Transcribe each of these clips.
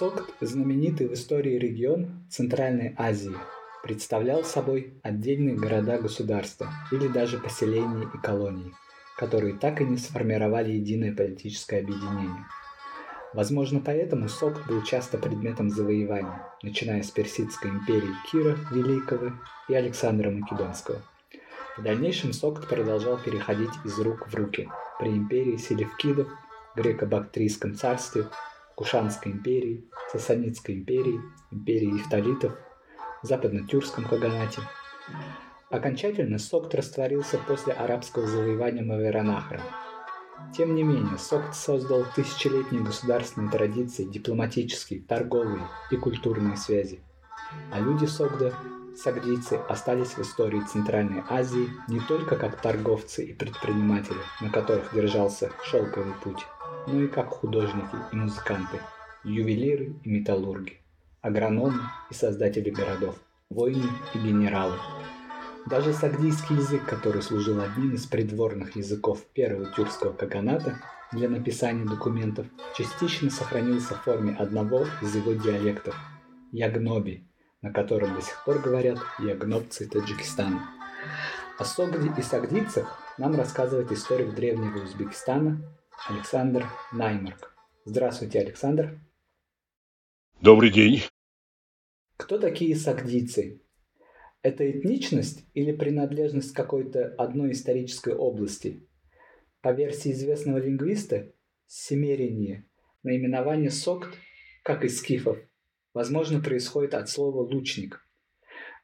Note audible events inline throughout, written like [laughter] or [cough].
Сокт – знаменитый в истории регион Центральной Азии. Представлял собой отдельные города-государства или даже поселения и колонии, которые так и не сформировали единое политическое объединение. Возможно, поэтому Сокт был часто предметом завоевания, начиная с Персидской империи Кира Великого и Александра Македонского. В дальнейшем Сокт продолжал переходить из рук в руки при империи Селевкидов, Греко-Бактрийском царстве Кушанской империи, Сасанидской империи, империи Ифталитов, Западно-Тюркском Каганате. Окончательно Сокт растворился после арабского завоевания Маверанахра. Тем не менее, Сокт создал тысячелетние государственные традиции, дипломатические, торговые и культурные связи. А люди Согда, сагдийцы, остались в истории Центральной Азии не только как торговцы и предприниматели, на которых держался шелковый путь, но и как художники и музыканты, ювелиры и металлурги, агрономы и создатели городов, воины и генералы. Даже сагдийский язык, который служил одним из придворных языков первого тюркского каганата для написания документов, частично сохранился в форме одного из его диалектов – ягноби, на котором до сих пор говорят ягнобцы Таджикистана. О Согде и сагдийцах нам рассказывает историк древнего Узбекистана Александр Наймарк. Здравствуйте, Александр. Добрый день. Кто такие сагдийцы? Это этничность или принадлежность к какой-то одной исторической области? По версии известного лингвиста, семерение, наименование сокт, как и скифов, возможно, происходит от слова «лучник».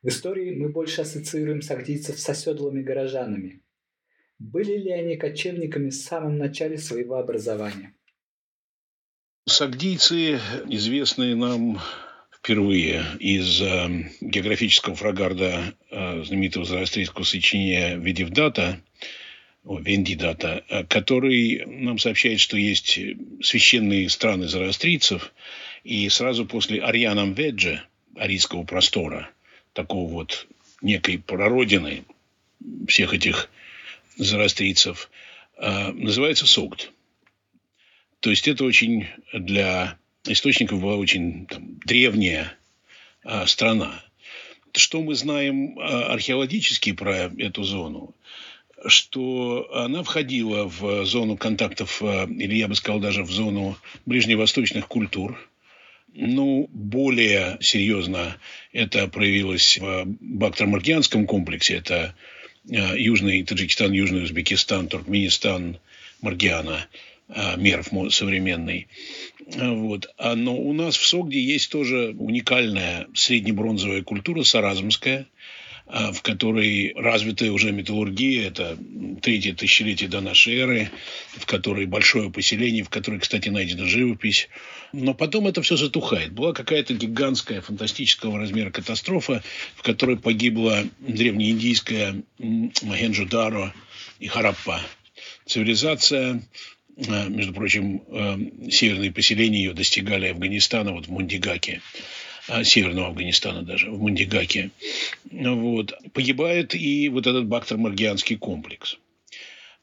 В истории мы больше ассоциируем сагдийцев с оседлыми горожанами – были ли они кочевниками в самом начале своего образования? Сагдийцы, известные нам впервые из э, географического фрагарда э, знаменитого зороастрийского сочинения «Ведивдата», о, Вендидата, э, который нам сообщает, что есть священные страны зороастрийцев, и сразу после Арианам Веджа, арийского простора, такого вот некой прародины всех этих зороастрийцев, а, называется Согд. То есть это очень для источников была очень там, древняя а, страна. Что мы знаем а, археологически про эту зону? Что она входила в зону контактов, или я бы сказал даже в зону ближневосточных культур. Ну, более серьезно это проявилось в Бактер-Маркианском комплексе. Это Южный Таджикистан, Южный Узбекистан, Туркменистан, Маргиана, э, Мерв современный. Э, вот. А, но у нас в Согде есть тоже уникальная среднебронзовая культура саразмская, в которой развитая уже металлургия, это третье тысячелетие до нашей эры, в которой большое поселение, в которой, кстати, найдена живопись. Но потом это все затухает. Была какая-то гигантская, фантастического размера катастрофа, в которой погибла древнеиндийская Махенджо-Даро и Хараппа цивилизация. Э, между прочим, э, северные поселения ее достигали Афганистана, вот в Мундигаке. А, северного Афганистана даже, в Мундигаке. Вот. Погибает и вот этот Бактер-Маргианский комплекс.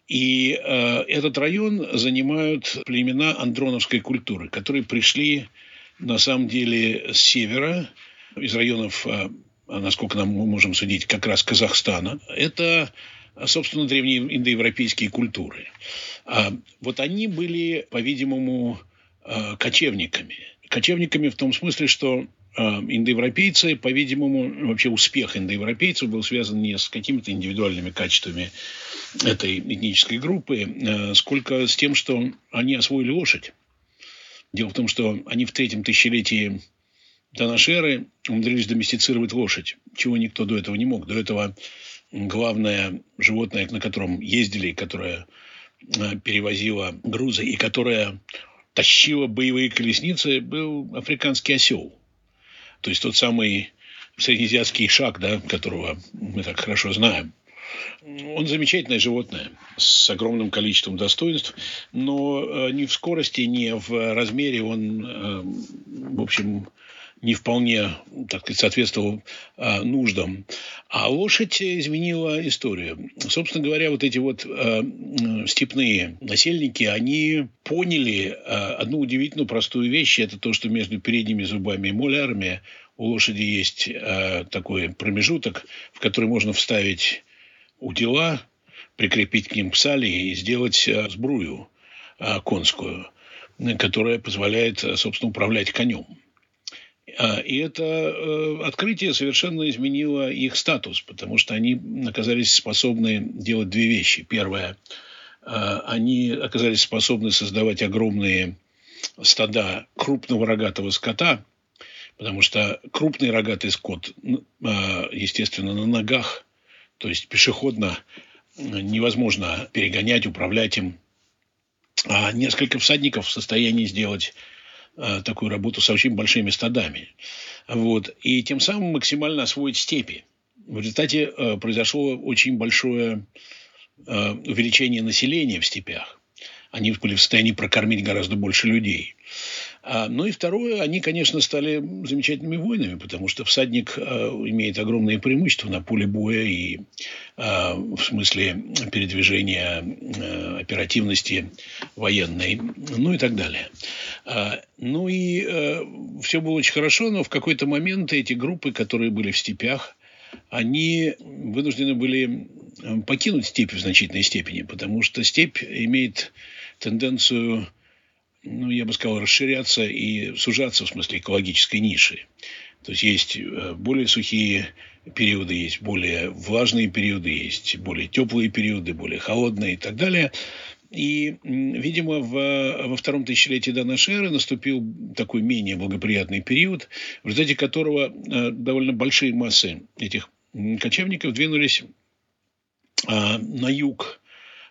И э, этот район занимают племена андроновской культуры, которые пришли на самом деле с севера, из районов, э, насколько нам мы можем судить, как раз Казахстана. Это, собственно, древние индоевропейские культуры. А вот они были, по-видимому, э, кочевниками. Кочевниками в том смысле, что а, индоевропейцы, по-видимому, вообще успех индоевропейцев был связан не с какими-то индивидуальными качествами этой этнической группы, а, сколько с тем, что они освоили лошадь. Дело в том, что они в третьем тысячелетии до нашей эры умудрились доместицировать лошадь, чего никто до этого не мог. До этого главное животное, на котором ездили, которое а, перевозило грузы и которое тащило боевые колесницы, был африканский осел – то есть тот самый среднеазиатский шаг, да, которого мы так хорошо знаем. Он замечательное животное с огромным количеством достоинств, но э, ни в скорости, ни в размере он, э, в общем, не вполне, так сказать, соответствовал а, нуждам. А лошадь изменила историю. Собственно говоря, вот эти вот а, степные насельники, они поняли а, одну удивительно простую вещь. Это то, что между передними зубами и молярами у лошади есть а, такой промежуток, в который можно вставить удила, прикрепить к ним псали и сделать а, сбрую а, конскую, которая позволяет, собственно, управлять конем. А, и это э, открытие совершенно изменило их статус, потому что они оказались способны делать две вещи. Первое, а, они оказались способны создавать огромные стада крупного рогатого скота, потому что крупный рогатый скот, а, естественно, на ногах, то есть пешеходно невозможно перегонять, управлять им. А несколько всадников в состоянии сделать Э, такую работу с очень большими стадами. Вот. И тем самым максимально освоить степи. В результате э, произошло очень большое э, увеличение населения в степях. Они были в состоянии прокормить гораздо больше людей. А, ну и второе, они, конечно, стали замечательными воинами, потому что всадник а, имеет огромные преимущества на поле боя и а, в смысле передвижения оперативности военной, ну и так далее. Ну и все было очень хорошо, но в какой-то момент эти группы, которые были в степях, они вынуждены были покинуть степь в значительной степени, потому что степь имеет тенденцию ну, я бы сказал, расширяться и сужаться в смысле экологической ниши. То есть есть э, более сухие периоды, есть более влажные периоды, есть более теплые периоды, более холодные и так далее. И, видимо, в, во втором тысячелетии до нашей эры наступил такой менее благоприятный период, в результате которого э, довольно большие массы этих кочевников двинулись а, на юг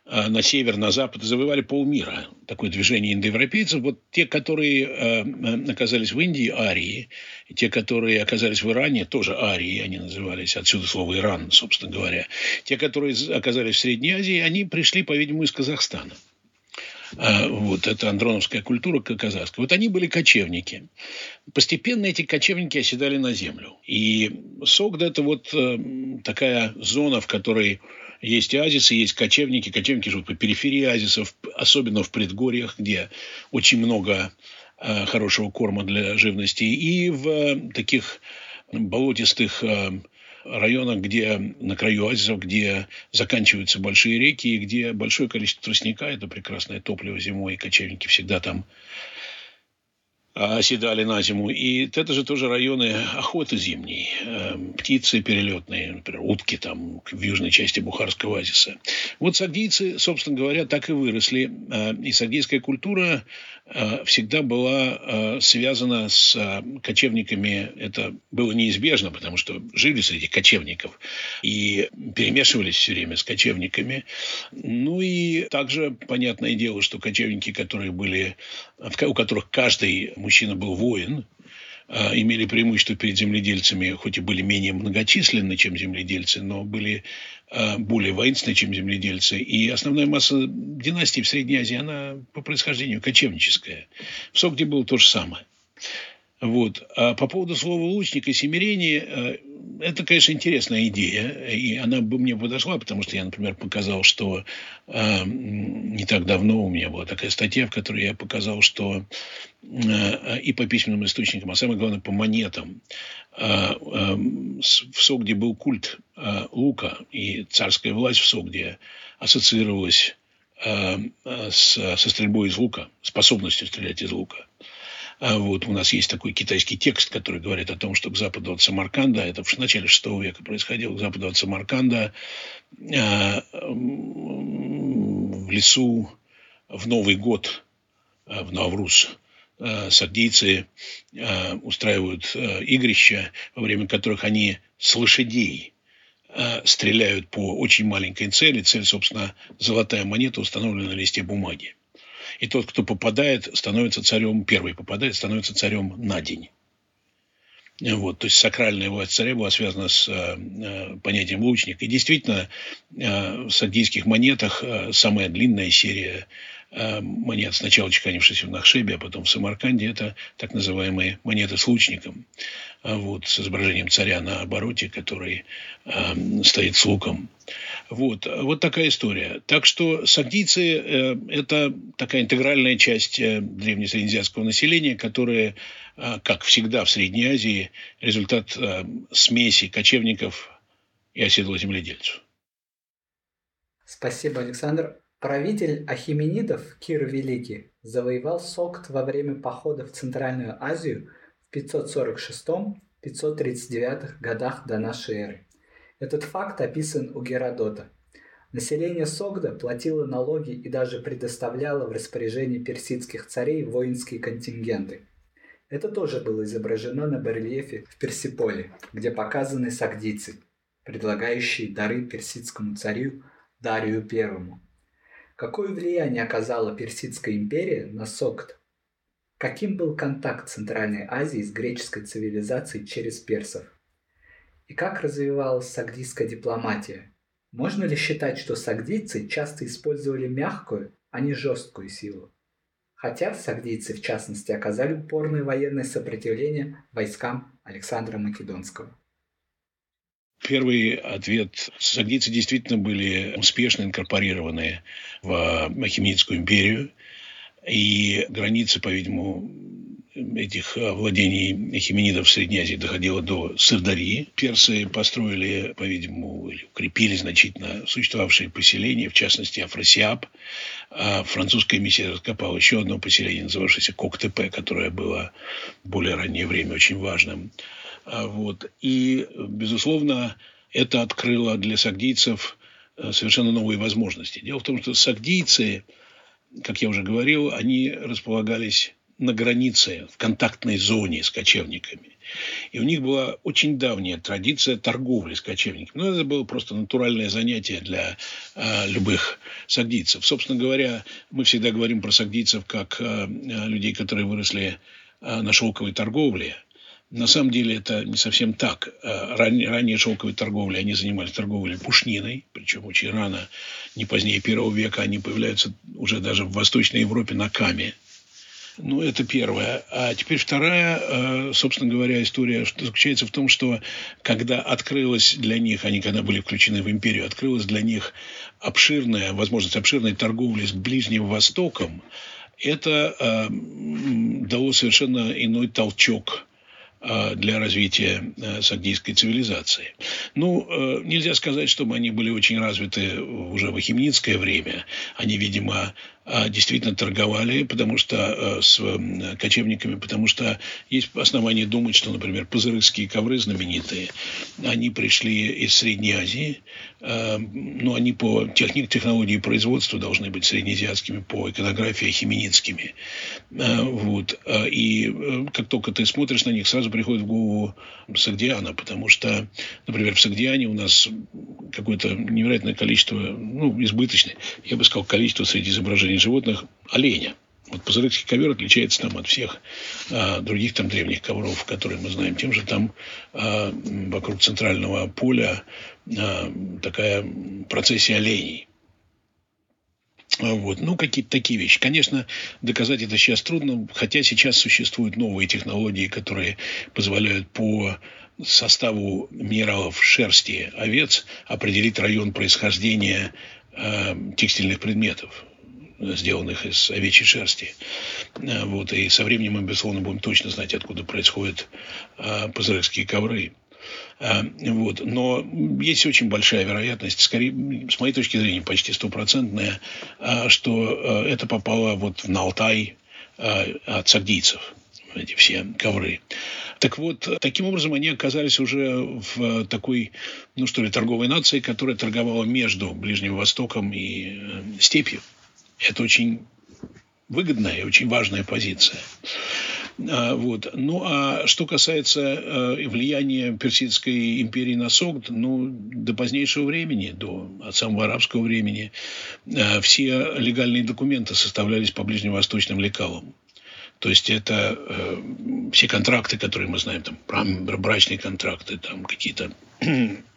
на север, на запад, завоевали полмира. Такое движение индоевропейцев. Вот те, которые э, оказались в Индии, арии, и те, которые оказались в Иране, тоже арии, они назывались, отсюда слово Иран, собственно говоря. Те, которые оказались в Средней Азии, они пришли, по-видимому, из Казахстана. А, вот, это андроновская культура казахская. Вот они были кочевники. Постепенно эти кочевники оседали на землю. И Согда – это вот э, такая зона, в которой есть оазисы, есть кочевники. Кочевники живут по периферии оазисов, особенно в предгорьях, где очень много э, хорошего корма для живности. И в э, таких болотистых э, районах, где на краю оазисов, где заканчиваются большие реки, и где большое количество тростника – это прекрасное топливо зимой, и кочевники всегда там оседали на зиму. И это же тоже районы охоты зимней. Эм, птицы перелетные, например, утки там в южной части Бухарского оазиса. Вот сагдийцы, собственно говоря, так и выросли. Э, и сагдийская культура э, всегда была э, связана с кочевниками. Это было неизбежно, потому что жили среди кочевников и перемешивались все время с кочевниками. Ну и также понятное дело, что кочевники, которые были, у которых каждый мужчина был воин, а, имели преимущество перед земледельцами, хоть и были менее многочисленны, чем земледельцы, но были а, более воинственны, чем земледельцы. И основная масса династий в Средней Азии, она по происхождению кочевническая. В Согде было то же самое. Вот. А по поводу слова лучник и семирение, э, это, конечно, интересная идея, и она бы мне подошла, потому что я, например, показал, что э, не так давно у меня была такая статья, в которой я показал, что э, и по письменным источникам, а самое главное по монетам, э, э, в Согде был культ э, лука, и царская власть в Согде ассоциировалась э, с, со стрельбой из лука, способностью стрелять из лука. Вот у нас есть такой китайский текст, который говорит о том, что к западу от Самарканда, это в начале VI века происходило, к западу от Самарканда э, в лесу в Новый год, э, в Навруз, сагдийцы э, устраивают игрища, во время которых они с лошадей стреляют по очень маленькой цели. Цель, собственно, золотая монета, установленная на листе бумаги. И тот, кто попадает, становится царем, первый попадает, становится царем на день. Вот, то есть сакральная власть царя была связана с э, понятием лучник. И действительно, э, в сагдийских монетах э, самая длинная серия э, монет, сначала чеканившихся в Нахшебе, а потом в Самарканде, это так называемые монеты с лучником, а вот, с изображением царя на обороте, который э, стоит с луком. Вот, вот такая история. Так что сагдийцы э, – это такая интегральная часть э, древнесреднеазиатского населения, которая, э, как всегда в Средней Азии, результат э, смеси кочевников и оседлых земледельцев. Спасибо, Александр. Правитель Ахименидов Кир Великий завоевал Сокт во время похода в Центральную Азию в 546-539 годах до нашей эры. Этот факт описан у Геродота. Население Согда платило налоги и даже предоставляло в распоряжение персидских царей воинские контингенты. Это тоже было изображено на барельефе в Персиполе, где показаны сагдийцы, предлагающие дары персидскому царю Дарию I. Какое влияние оказала Персидская империя на Согд? Каким был контакт Центральной Азии с греческой цивилизацией через персов? И как развивалась сагдийская дипломатия? Можно ли считать, что сагдийцы часто использовали мягкую, а не жесткую силу? Хотя согдийцы, в частности, оказали упорное военное сопротивление войскам Александра Македонского. Первый ответ. Согдийцы действительно были успешно инкорпорированы в Ахеменидскую империю. И границы, по-видимому, этих владений Ахеменидов в Средней Азии доходило до Сырдарьи. Персы построили, по-видимому, или укрепили значительно существовавшие поселения, в частности, Афросиаб. А французская миссия раскопала еще одно поселение, называвшееся Коктепе, которое было в более раннее время очень важным. А, вот. И, безусловно, это открыло для сагдийцев э, совершенно новые возможности. Дело в том, что сагдийцы, как я уже говорил, они располагались на границе, в контактной зоне с кочевниками. И у них была очень давняя традиция торговли с кочевниками. Ну, это было просто натуральное занятие для э, любых сагдийцев. Собственно говоря, мы всегда говорим про сагдийцев как э, людей, которые выросли э, на шелковой торговле. На самом деле это не совсем так. Э, ранее, ранее торговлей они занимались торговлей пушниной, причем очень рано, не позднее первого века, они появляются уже даже в Восточной Европе на Каме. Ну, это первое. А теперь вторая, э, собственно говоря, история заключается в том, что когда открылась для них, они когда были включены в империю, открылась для них обширная, возможность обширной торговли с Ближним Востоком, это э, дало совершенно иной толчок для развития э, сагдийской цивилизации. Ну, э, нельзя сказать, чтобы они были очень развиты уже в ахименидское время. Они, видимо, действительно торговали, потому что э, с кочевниками, потому что есть основания думать, что, например, пазырыкские ковры знаменитые, они пришли из Средней Азии, а, но они по техник, технологии производства должны быть среднеазиатскими, по иконографии хименицкими. А, вот. И э, как только ты смотришь на них, сразу приходит в голову Сагдиана, потому что, например, в Сагдиане у нас какое-то невероятное количество, ну, избыточное, я бы сказал, количество среди изображений изображений животных оленя. Вот пазырыкский ковер отличается там от всех а, других там древних ковров, которые мы знаем, тем же там а, вокруг центрального поля а, такая процессия оленей. А, вот. Ну, какие-то такие вещи. Конечно, доказать это сейчас трудно, хотя сейчас существуют новые технологии, которые позволяют по составу минералов шерсти овец определить район происхождения э, текстильных предметов сделанных из овечьей шерсти. Э, вот. И со временем мы, безусловно, будем точно знать, откуда происходят э, пазырыкские ковры. Э, вот. Но есть очень большая вероятность, скорее, с моей точки зрения, почти стопроцентная, что это попало вот на Алтай от сагдийцев, эти все ковры. Так вот, таким образом они оказались уже в такой, ну что ли, торговой нации, которая торговала между Ближним Востоком и степью. Это очень выгодная и очень важная позиция. А, вот. Ну, а что касается э, влияния Персидской империи на Согд, ну, до позднейшего времени, до от самого арабского времени, э, все легальные документы составлялись по ближневосточным лекалам. То есть это э, все контракты, которые мы знаем, там брачные контракты, там какие-то [clears throat]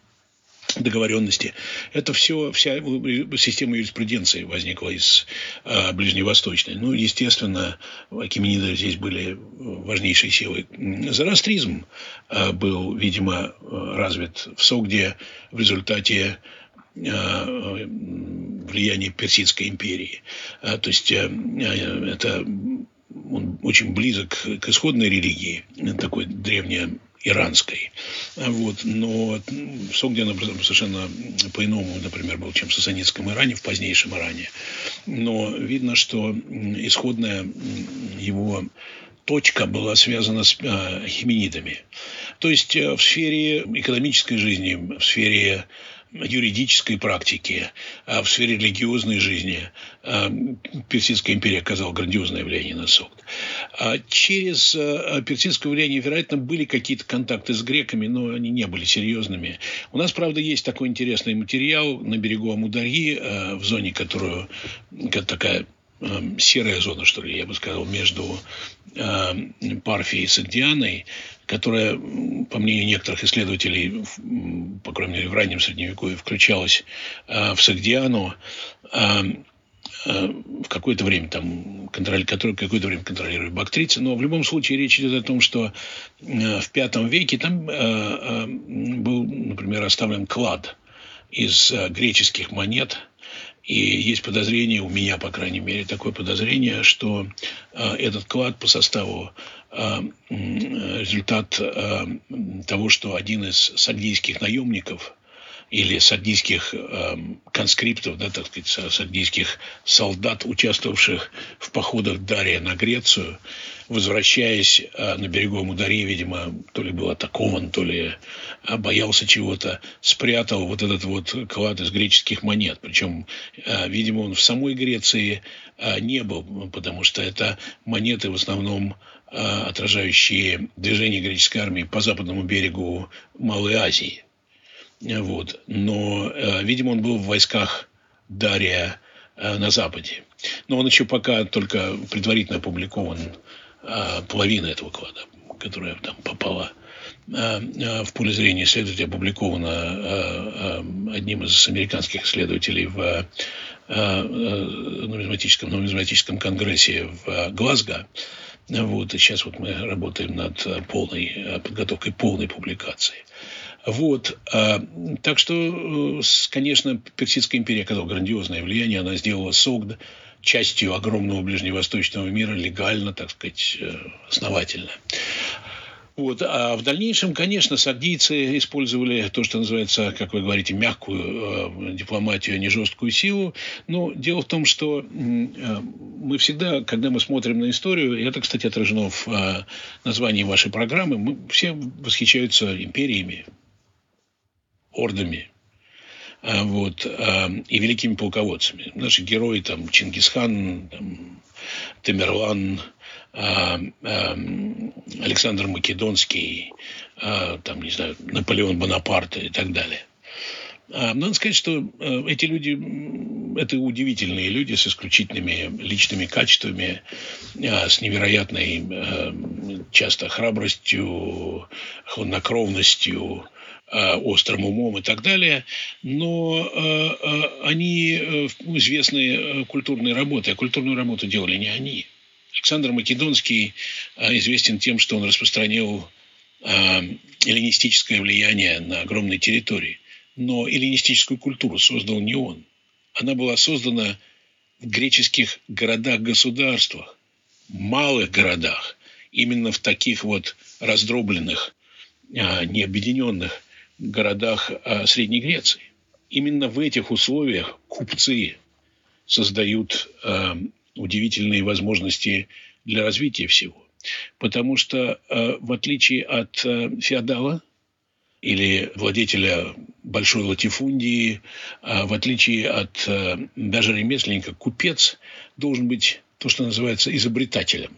договоренности. Это все, вся система юриспруденции возникла из а, ближневосточной. Ну, естественно, Акимениды здесь были важнейшей силой. Зороастризм а, был, видимо, развит в Согде в результате а, влияния Персидской империи. А, то есть, а, это он очень близок к исходной религии, такой древняя иранской. Вот. Но Согдин совершенно по-иному, например, был, чем в сасанитском Иране, в позднейшем Иране. Но видно, что исходная его точка была связана с э, хименидами. То есть э, в сфере экономической жизни, в сфере юридической практики, а в сфере религиозной жизни а, Персидская империя оказала грандиозное влияние на Согд. А через персидское влияние, вероятно, были какие-то контакты с греками, но они не были серьезными. У нас, правда, есть такой интересный материал на берегу Амударьи, в зоне, которую такая серая зона, что ли, я бы сказал, между Парфией и Сагдианой, которая, по мнению некоторых исследователей, по крайней мере, в раннем Средневековье, включалась а, в Сагдиану, а, а, в какое-то время там контроль, какое-то время контролирует бактрицы, но в любом случае речь идет о том, что в V веке там был, например, оставлен клад из греческих монет, и есть подозрение, у меня, по крайней мере, такое подозрение, что этот клад по составу результат э, того, что один из сагдийских наемников или сагдийских э, конскриптов, да, так сказать, сагдийских солдат, участвовавших в походах Дария на Грецию, возвращаясь на берегу Амударии, видимо, то ли был атакован, то ли боялся чего-то, спрятал вот этот вот клад из греческих монет. Причем, видимо, он в самой Греции не был, потому что это монеты в основном отражающие движение греческой армии по западному берегу Малой Азии. Вот. Но, а, видимо, он был в войсках Дария а, на Западе. Но он еще пока только предварительно опубликован половина этого клада, которая там попала в поле зрения исследователя, опубликована одним из американских исследователей в нумизматическом, нумизматическом конгрессе в Глазго. Вот, и сейчас вот мы работаем над э, полной э, подготовкой полной публикации. Вот. А, так что, э, конечно, Персидская империя оказала грандиозное влияние. Она сделала Согд частью огромного ближневосточного мира легально, так сказать, основательно. Вот. А в дальнейшем, конечно, сагдийцы использовали то, что называется, как вы говорите, мягкую э, дипломатию, а не жесткую силу. Но дело в том, что э, мы всегда, когда мы смотрим на историю, и это, кстати, отражено в э, названии вашей программы, мы все восхищаются империями, ордами, э, вот, э, и великими полководцами. Наши герои, там, Чингисхан, там, Тамерлан, Александр Македонский, а, там, не знаю, Наполеон Бонапарт и так далее. Надо сказать, что эти люди – это удивительные люди с исключительными личными качествами, с невероятной часто храбростью, хладнокровностью, острым умом и так далее, но они известны культурной работой, а культурную работу делали не они – Александр Македонский а, известен тем, что он распространил а, эллинистическое влияние на огромной территории. Но эллинистическую культуру создал не он. Она была создана в греческих городах-государствах, малых городах, именно в таких вот раздробленных, а, необъединенных городах Средней Греции. Именно в этих условиях купцы создают удивительные возможности для развития всего. Потому что, э, в отличие от э, феодала или владетеля большой латифундии, э, в отличие от даже ремесленника, купец должен быть то, что называется изобретателем.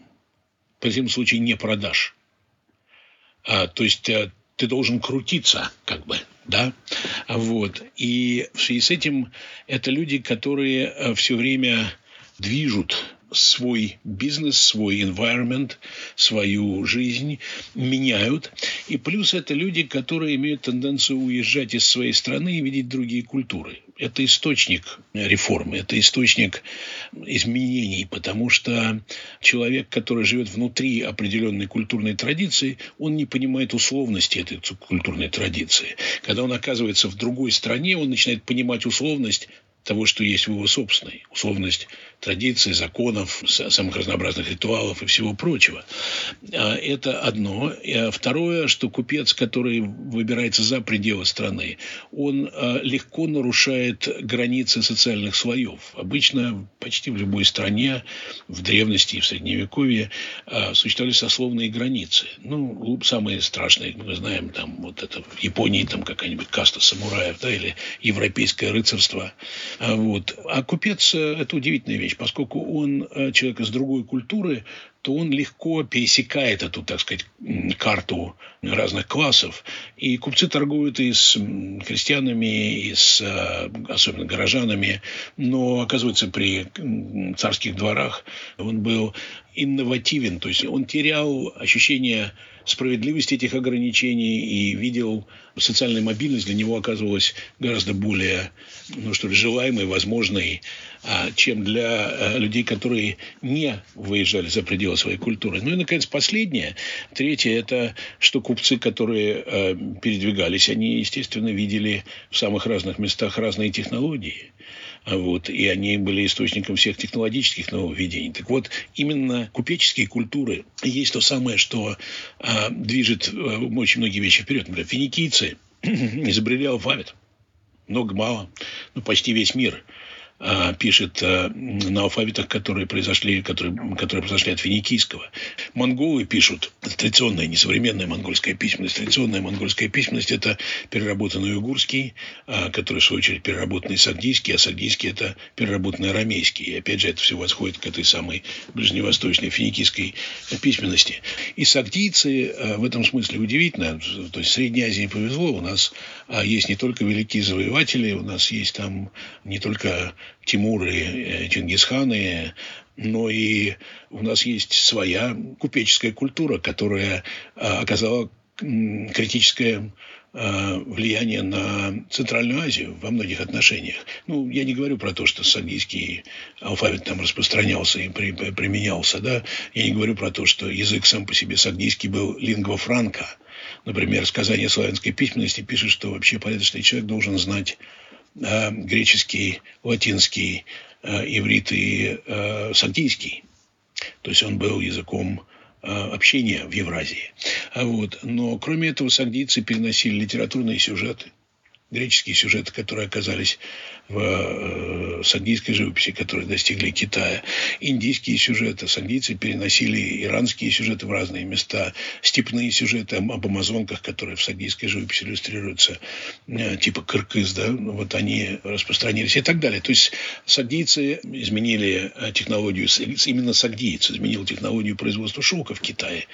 В противном случае не продашь. А, то есть ты должен крутиться, как бы, да, вот. И в связи с этим это люди, которые все время движут свой бизнес, свой environment, свою жизнь меняют. И плюс это люди, которые имеют тенденцию уезжать из своей страны и видеть другие культуры. Это источник реформы, это источник изменений, потому что человек, который живет внутри определенной культурной традиции, он не понимает условности этой культурной традиции. Когда он оказывается в другой стране, он начинает понимать условность того, что есть в его собственной. Условность традиций, законов, самых разнообразных ритуалов и всего прочего. А, это одно. А второе, что купец, который выбирается за пределы страны, он а, легко нарушает границы социальных слоев. Обычно почти в любой стране, в древности и в Средневековье существовали сословные границы. Ну, самые страшные, мы знаем, там, вот это в Японии, там какая-нибудь каста самураев, да, или европейское рыцарство. Вот. А купец – это удивительная вещь вещь, поскольку он э, человек из другой культуры, то он легко пересекает эту, так сказать, карту разных классов. И купцы торгуют и с крестьянами, и с э, особенно горожанами. Но, оказывается, при царских дворах он был инновативен. То есть он терял ощущение справедливости этих ограничений и видел социальная мобильность для него оказывалась гораздо более, ну что ли, желаемой, возможной, а, чем для э, людей, которые не выезжали за пределы своей культуры. Ну и, наконец, последнее, третье, это что купцы, которые э, передвигались, они, естественно, видели в самых разных местах разные технологии. Вот, и они были источником всех технологических нововведений. Так вот, именно купеческие культуры есть то самое, что а, движет а, очень многие вещи вперед. Например, финикийцы [clears throat] изобрели алфавит. Много-мало. Ну, почти весь мир – а, пишет а, на алфавитах, которые произошли, которые, которые произошли от финикийского. Монголы пишут традиционная, несовременная монгольская письменность. Традиционная монгольская письменность – это переработанный угурский, а, который, в свою очередь, переработанный сагдийский, а сагдийский – это переработанный арамейский. И, опять же, это все восходит к этой самой ближневосточной финикийской письменности. И сагдийцы в этом смысле удивительно. То есть, Средней Азии повезло. У нас есть не только великие завоеватели, у нас есть там не только Тимуры, э, Чингисханы, но и у нас есть своя купеческая культура, которая а, оказала критическое а, влияние на Центральную Азию во многих отношениях. Ну, я не говорю про то, что сагдийский алфавит там распространялся и при, применялся, да. Я не говорю про то, что язык сам по себе сагдийский был лингва франка. Например, сказание славянской письменности пишет, что вообще порядочный человек должен знать э, греческий, латинский, э, иврит и э, сагдийский. То есть он был языком э, общения в Евразии. А вот. Но кроме этого сагдийцы переносили литературные сюжеты греческие сюжеты, которые оказались в э, сагдийской живописи, которые достигли Китая. Индийские сюжеты. Сагдийцы переносили иранские сюжеты в разные места. Степные сюжеты об амазонках, которые в сагдийской живописи иллюстрируются, э, типа кыргыз, да, ну, вот они распространились и так далее. То есть сагдийцы изменили э, технологию, именно сагдийцы изменил технологию производства шелка в Китае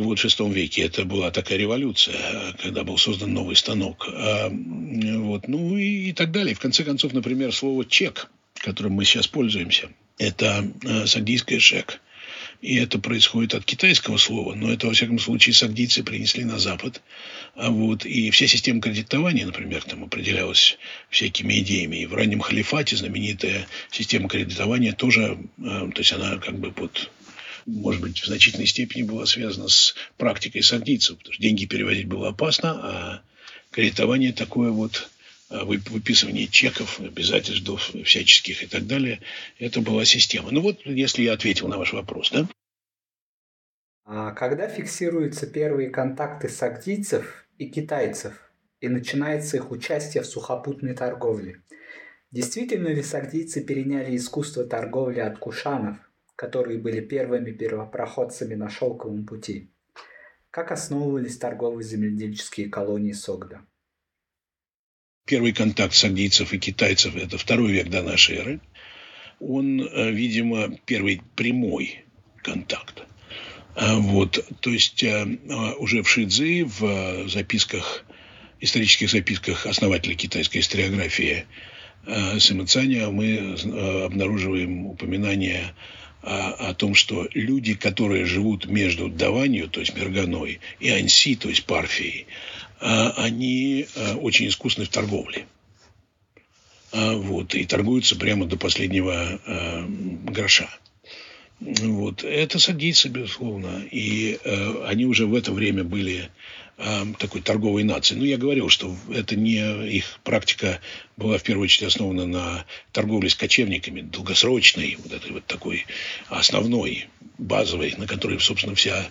в шестом веке. Это была такая революция, когда был создан новый станок. А, вот, ну и, и так далее. В конце концов, например, слово «чек», которым мы сейчас пользуемся, это а, сагдийское «шек». И это происходит от китайского слова, но это, во всяком случае, сагдийцы принесли на Запад. А вот, и вся система кредитования, например, там определялась всякими идеями. И в раннем халифате знаменитая система кредитования тоже, то есть она как бы под может быть, в значительной степени была связана с практикой сагдийцев, потому что деньги переводить было опасно, а кредитование такое вот а, выписывание чеков, обязательств всяческих и так далее, это была система. Ну вот, если я ответил на ваш вопрос, да? А когда фиксируются первые контакты сагдийцев и китайцев и начинается их участие в сухопутной торговле? Действительно ли сагдийцы переняли искусство торговли от кушанов, которые были первыми первопроходцами на шелковом пути. Как основывались торговые земледельческие колонии Согда? Первый контакт сагдийцев и китайцев – это второй век до нашей эры. Он, э, видимо, первый прямой контакт. А вот, то есть э, уже в Шидзи, в записках, исторических записках основателя китайской историографии Самыцаня мы обнаруживаем упоминание о, том, что люди, которые живут между Даванью, то есть Мерганой, и Анси, то есть Парфией, они очень искусны в торговле. Вот, и торгуются прямо до последнего гроша. Вот. Это сагдийцы, безусловно. И они уже в это время были такой торговой нацией. Ну, я говорил, что это не их практика была в первую очередь основана на торговле с кочевниками, долгосрочной, вот этой вот такой основной, базовой, на которой, собственно, вся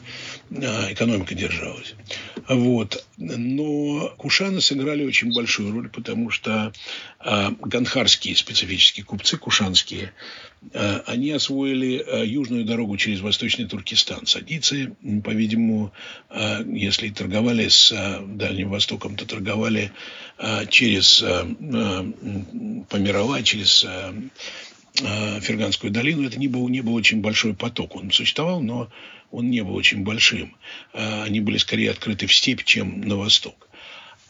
э, экономика держалась. Вот. Но кушаны сыграли очень большую роль, потому что э, ганхарские специфические купцы, кушанские, Э, они освоили южную дорогу через Восточный Туркестан. Садицы, по-видимому, если торговали с Дальним Востоком, то торговали через Помирова, через Ферганскую долину. Это не был, не был очень большой поток. Он существовал, но он не был очень большим. Они были скорее открыты в степь, чем на восток.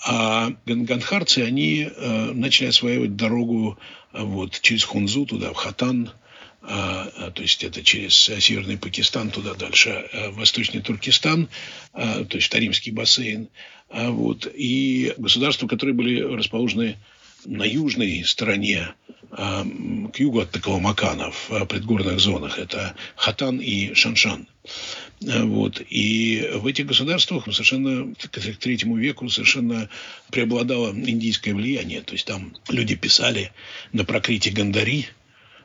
А ганхарцы, они начали осваивать дорогу вот, через Хунзу туда, в Хатан, то есть это через э, Северный Пакистан, туда дальше, э, Восточный Туркестан, то есть Таримский бассейн. Вот. И государства, которые были расположены на южной стороне, к югу от Такалмакана, в предгорных зонах, это Хатан и Шаншан. Вот. И в этих государствах совершенно к третьему веку совершенно преобладало индийское влияние. То есть там люди писали на прокрите Гандари,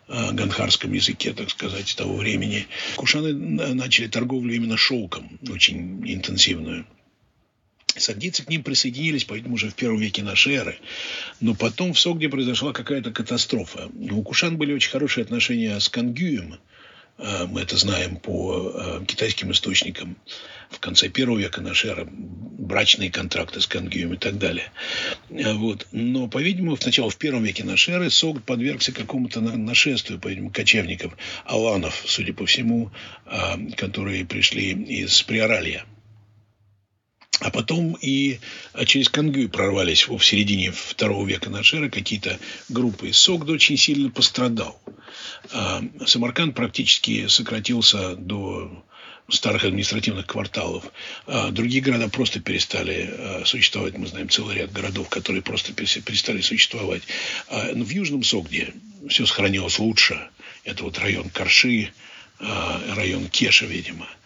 ганхарском языке, так сказать, того времени. Кушаны начали торговлю именно шелком, очень интенсивную. Сагдийцы к ним присоединились, по-видимому, уже в первом веке нашей эры. Но потом в Согде произошла какая-то катастрофа. У кушан были очень хорошие отношения с Кангюем. А, мы это знаем по а, китайским источникам. В конце первого века нашей эры брачные контракты с Кангюем и так далее. А, вот. Но, по-видимому, сначала в первом веке нашей эры Согд подвергся какому-то нашествию, по-видимому, кочевников, аланов, судя по всему, которые пришли из Приоралья. А потом и а через Кангюй прорвались в середине второго века нашей эры какие-то группы. И Согд очень сильно пострадал. А Самарканд практически сократился до старых административных кварталов. А другие города просто перестали существовать. Мы знаем целый ряд городов, которые просто перестали существовать. Но в Южном Согде все сохранилось лучше. Это вот район Карши, район Кеша, видимо –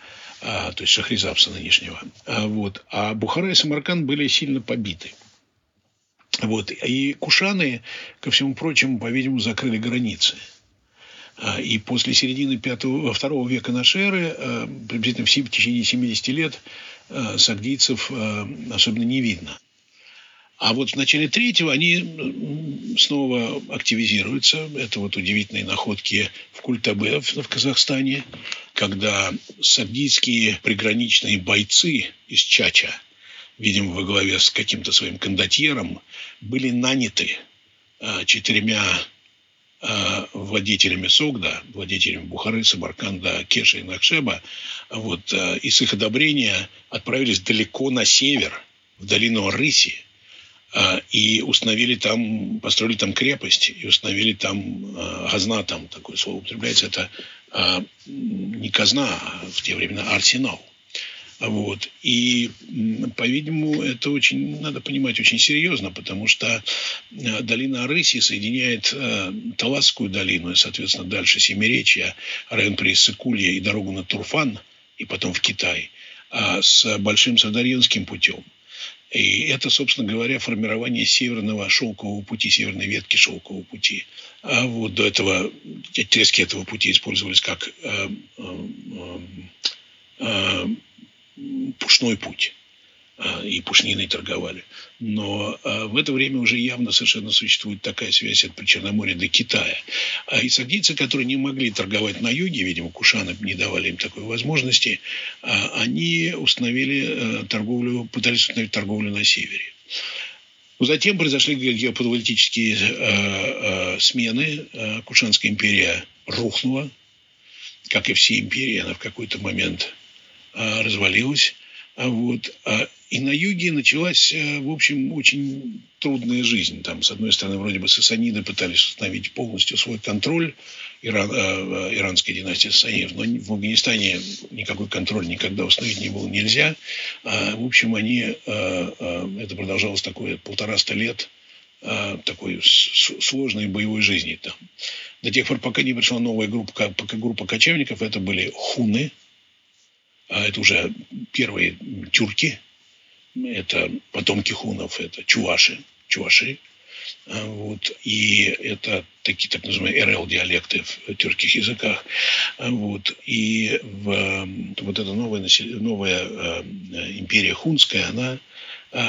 а, то есть Шахризапса нынешнего. А, вот. а Бухара и Самарканд были сильно побиты. Вот. И Кушаны, ко всему прочему, по-видимому, закрыли границы. А, и после середины пятого, второго века нашей эры, а, приблизительно в течение 70 лет, сагдийцев особенно не видно. А вот в начале третьего они снова активизируются. Это вот удивительные находки в Культабе в Казахстане, когда сардийские приграничные бойцы из Чача, видимо, во главе с каким-то своим кондотьером, были наняты а, четырьмя а, владетелями Согда, владетелями Бухары, Самарканда, Кеша и Накшеба, вот, а, и с их одобрения отправились далеко на север, в долину Рыси, и установили там, построили там крепость, и установили там э, газна, там такое слово употребляется, это э, не казна, а в те времена арсенал. Вот. И, по-видимому, это очень, надо понимать, очень серьезно, потому что долина Арыси соединяет э, Таласскую долину, и, соответственно, дальше Семиречья, район Преиссыкулья и дорогу на Турфан, и потом в Китай, э, с Большим Садарьинским путем. И это, собственно говоря, формирование северного шелкового пути, северной ветки шелкового пути. А вот до этого отрезки этого пути использовались как э, э, э, пушной путь. А, и пушниной торговали. Но а, в это время уже явно совершенно существует такая связь от Причерноморья до Китая. А и сагдийцы, которые не могли торговать на юге, видимо, кушаны не давали им такой возможности, а, они установили торговлю, пытались установить торговлю на севере. Затем произошли геополитические э, э, смены. Кушанская империя рухнула, как и все империи, она в какой-то момент э, развалилась. А вот, а, И на юге началась, э, в общем, очень трудная жизнь. Там, с одной стороны, вроде бы сасаниды пытались установить полностью свой контроль Иран, э, э, династии сасанидов, но в Афганистане никакой контроль никогда установить не было нельзя. А, в общем, они, э, это продолжалось такое полтораста лет такой сложной боевой жизни там. До тех пор, пока не пришла новая группа, пока группа кочевников, это были хуны, а это уже первые тюрки, это потомки хунов, это чуваши, чуваши. А, вот, и это такие так называемые РЛ-диалекты в тюркских языках. А, вот, и в, вот эта новая, новая э, империя хунская, она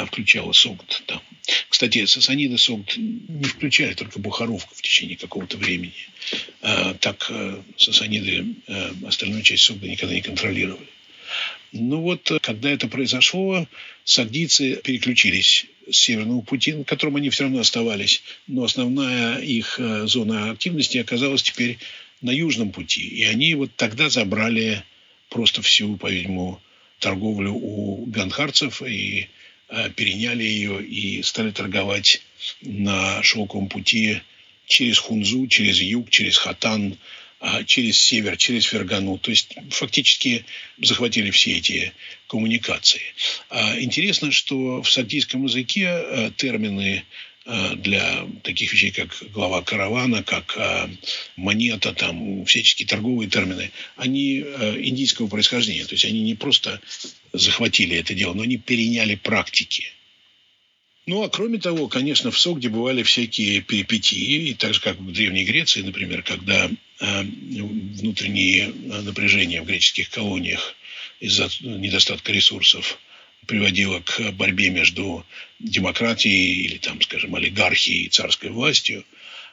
включала Согд там. Кстати, сасаниды Согд не включали только Бухаровку в течение какого-то времени. Так э, сасаниды э, остальную часть Согда никогда не контролировали. Ну вот, э, когда это произошло, сагдийцы переключились с Северного пути, на котором они все равно оставались, но основная их э, зона активности оказалась теперь на Южном пути. И они вот тогда забрали просто всю, по-видимому, торговлю у ганхарцев и э, переняли ее и стали торговать на шелковом пути через Хунзу, через юг, через Хатан, через север, через Фергану. То есть фактически захватили все эти коммуникации. А, интересно, что в сагдийском языке а, термины для таких вещей, как глава каравана, как монета, там, всяческие торговые термины, они индийского происхождения. То есть они не просто захватили это дело, но они переняли практики. Ну, а кроме того, конечно, в Согде бывали всякие перипетии, и так же, как в Древней Греции, например, когда э, внутренние напряжения в греческих колониях из-за недостатка ресурсов приводило к борьбе между демократией или, там, скажем, олигархией и царской властью,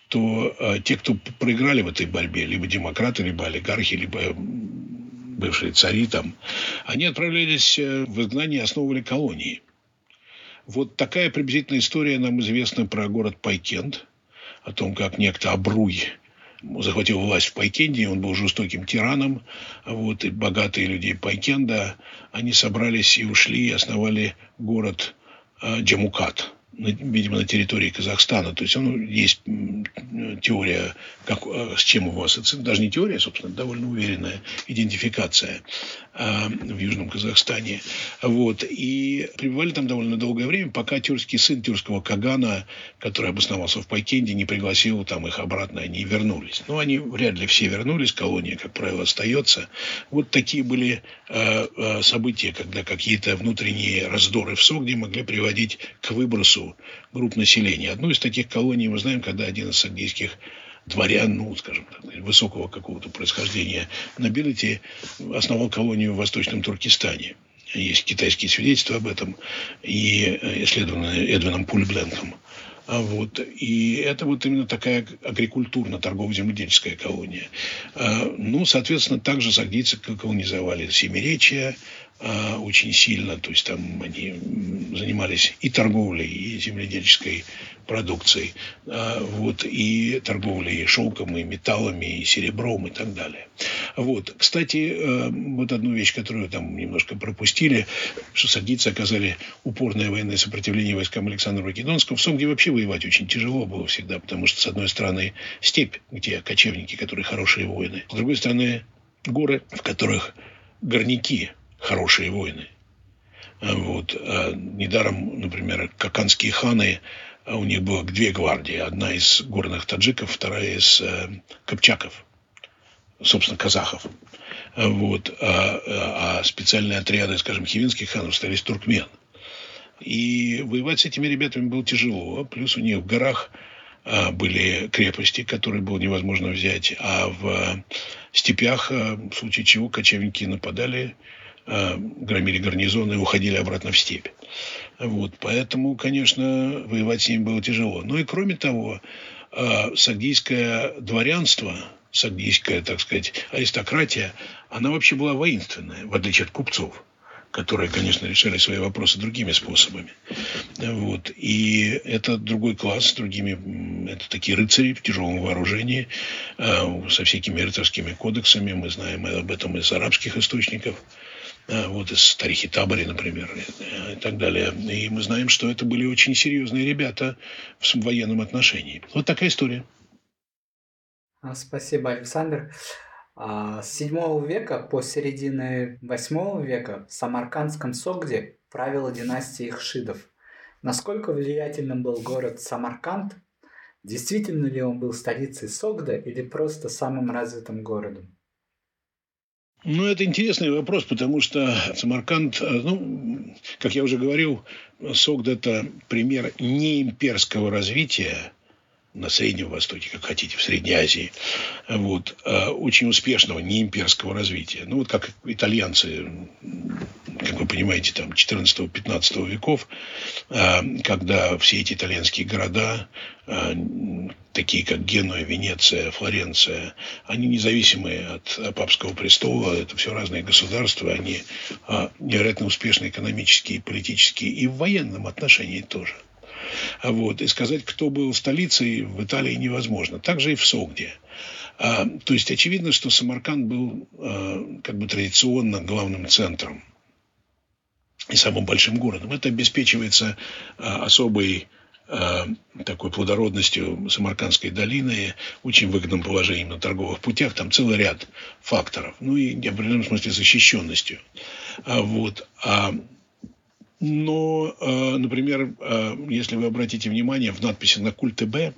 то э, те, кто проиграли в этой борьбе, либо демократы, либо олигархи, либо бывшие цари там, они отправлялись э, в изгнание и основывали колонии – вот такая приблизительная история нам известна про город Пайкент, о том, как некто Абруй захватил власть в Пайкенде, он был жестоким тираном, вот, и богатые люди Пайкенда, они собрались и ушли, и основали город э, Джамукат – видимо, на территории Казахстана. То есть он, есть теория, как, э, с чем его ассоциируют. Даже не теория, собственно, довольно уверенная идентификация а, в Южном Казахстане. Вот. И пребывали там довольно долгое время, пока тюркский сын тюркского Кагана, который обосновался в Пайкенде, не пригласил там их обратно, они вернулись. Но они вряд ли все вернулись, колония, как правило, остается. Вот такие были э, э, события, когда какие-то внутренние раздоры в Согде могли приводить к выбросу групп населения. Одну из таких колоний мы знаем, когда один из сагдийских дворян, ну, скажем так, высокого какого-то происхождения Набилити основал колонию в Восточном Туркестане. Есть китайские свидетельства об этом и исследованы Эдвином Пульбленком. А вот. И это вот именно такая агрикультурно-торгово-земледельческая колония. А, ну, соответственно, также сагдийцы колонизовали Семиречье, а, очень сильно, то есть там они занимались и торговлей, и земледельческой продукцией, а, вот, и торговлей шелком, и металлами, и серебром, и так далее. Вот. Кстати, э, вот одну вещь, которую там немножко пропустили, что садиться оказали упорное военное сопротивление войскам Александра Македонского. В Сомге вообще воевать очень тяжело было всегда, потому что, с одной стороны, степь, где кочевники, которые хорошие воины, с другой стороны, горы, в которых горняки хорошие воины. А вот. А недаром, например, каканские ханы, а у них было две гвардии. Одна из горных таджиков, вторая из э, копчаков, собственно, казахов. Вот. А, а специальные отряды, скажем, хивинских ханов стали туркмен. И воевать с этими ребятами было тяжело. Плюс у них в горах были крепости, которые было невозможно взять. А в степях, в случае чего, кочевники нападали Э, громили гарнизоны и уходили обратно в степь. Вот, поэтому, конечно, воевать с ними было тяжело. Ну и кроме того, э, сагдийское дворянство, сагдийская, так сказать, аристократия, она вообще была воинственная, в отличие от купцов которые, конечно, решали свои вопросы другими способами. Вот. И это другой класс, другими, это такие рыцари в тяжелом вооружении, э, со всякими рыцарскими кодексами, мы знаем об этом из арабских источников. Вот из Старихи Табори, например, и так далее. И мы знаем, что это были очень серьезные ребята в военном отношении. Вот такая история. А, спасибо, Александр. А, с 7 века по середины 8 века в Самаркандском Согде правила династия Ихшидов. Насколько влиятельным был город Самарканд? Действительно ли он был столицей Согда или просто самым развитым городом? Ну, это интересный вопрос, потому что Самарканд, ну, как я уже говорил, Согд – это пример неимперского развития – на Среднем Востоке, как хотите, в Средней Азии, вот, а, очень успешного неимперского развития. Ну, вот как итальянцы, как вы понимаете, там 14-15 веков, а, когда все эти итальянские города, а, такие как Генуя, Венеция, Флоренция, они независимые от папского престола, это все разные государства, они невероятно успешны экономически, политически и в военном отношении тоже. Вот. И сказать, кто был столицей в Италии невозможно. Также и в Согде. А, то есть очевидно, что Самарканд был а, как бы традиционно главным центром и самым большим городом. Это обеспечивается а, особой а, такой плодородностью Самаркандской долины, очень выгодным положением на торговых путях, там целый ряд факторов, ну и в определенном смысле защищенностью. А, вот. А но, э, например, э, если вы обратите внимание, в надписи на культе Б,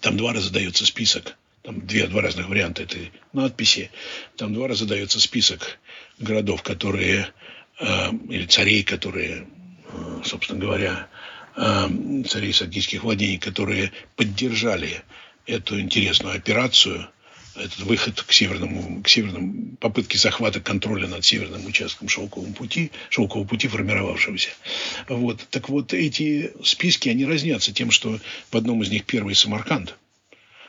там два раза дается список, там две, два разных варианта этой надписи, там два раза дается список городов, которые, э, или царей, которые, собственно говоря, царей сагдийских владений, которые поддержали эту интересную операцию – этот выход к северному, к северному попытке захвата контроля над северным участком шелкового пути, шелкового пути формировавшегося. Вот. Так вот, эти списки, они разнятся тем, что в одном из них первый Самарканд,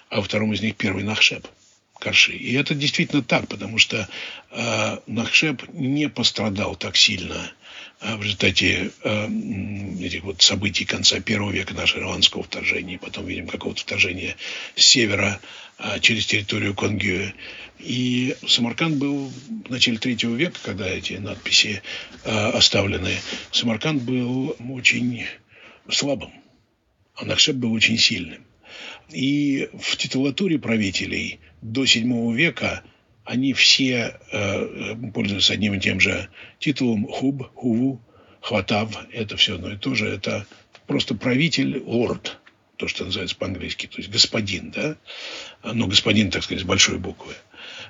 а во втором из них первый Нахшеп. Карши. И это действительно так, потому что э, Нахшеп не пострадал так сильно в результате э, этих вот событий конца первого века нашего ирландского вторжения, потом видим какого-то вторжения с севера э, через территорию Конгюэ. И Самарканд был в начале третьего века, когда эти надписи э, оставлены, Самарканд был очень слабым, а Нахшеп был очень сильным. И в титулатуре правителей до VII века они все э, пользуются одним и тем же титулом хуб, хуву, хватав. Это все одно и то же. Это просто правитель, лорд, то, что называется по-английски, то есть господин, да, но господин, так сказать, с большой буквы,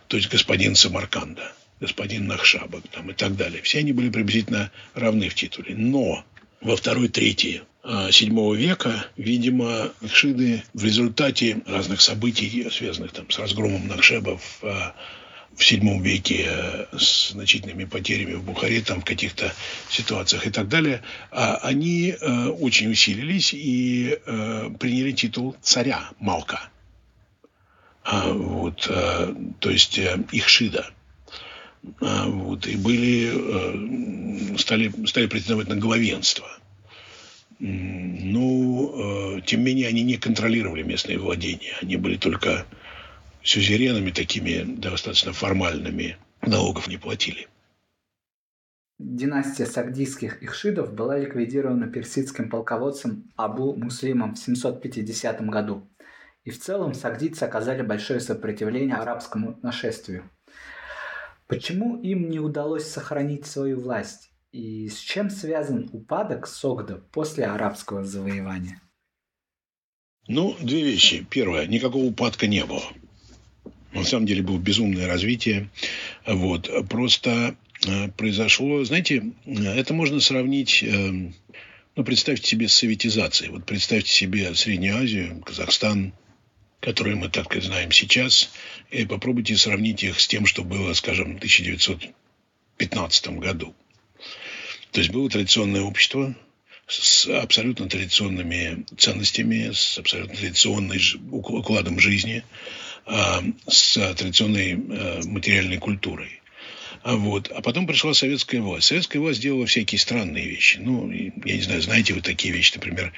то есть господин Самарканда, господин Нахшаба там, и так далее. Все они были приблизительно равны в титуле. Но во второй, третьей VII века, видимо, Нахшиды в результате разных событий, связанных там, с разгромом Нахшебов в VII веке с значительными потерями в Бухаре, там в каких-то ситуациях и так далее, а они э, очень усилились и э, приняли титул царя Малка. А, вот, э, то есть Ихшида. А, вот, и были, стали, стали претендовать на главенство – ну, э, тем не менее, они не контролировали местные владения. Они были только сюзеренами такими достаточно формальными. Налогов не платили. Династия сагдийских ихшидов была ликвидирована персидским полководцем Абу Муслимом в 750 году. И в целом сагдийцы оказали большое сопротивление арабскому нашествию. Почему им не удалось сохранить свою власть? И с чем связан упадок Согда после арабского завоевания? Ну, две вещи. Первое, никакого упадка не было. На самом деле было безумное развитие. Вот. Просто э, произошло, знаете, это можно сравнить, э, ну, представьте себе советизацией. Вот представьте себе Среднюю Азию, Казахстан, которые мы так и знаем сейчас, и попробуйте сравнить их с тем, что было, скажем, в 1915 году. То есть было традиционное общество с абсолютно традиционными ценностями, с абсолютно традиционным укладом жизни, с традиционной а, материальной культурой. А вот. А потом пришла советская власть. Советская власть делала всякие странные вещи. Ну, я не знаю, знаете вы такие вещи. Например,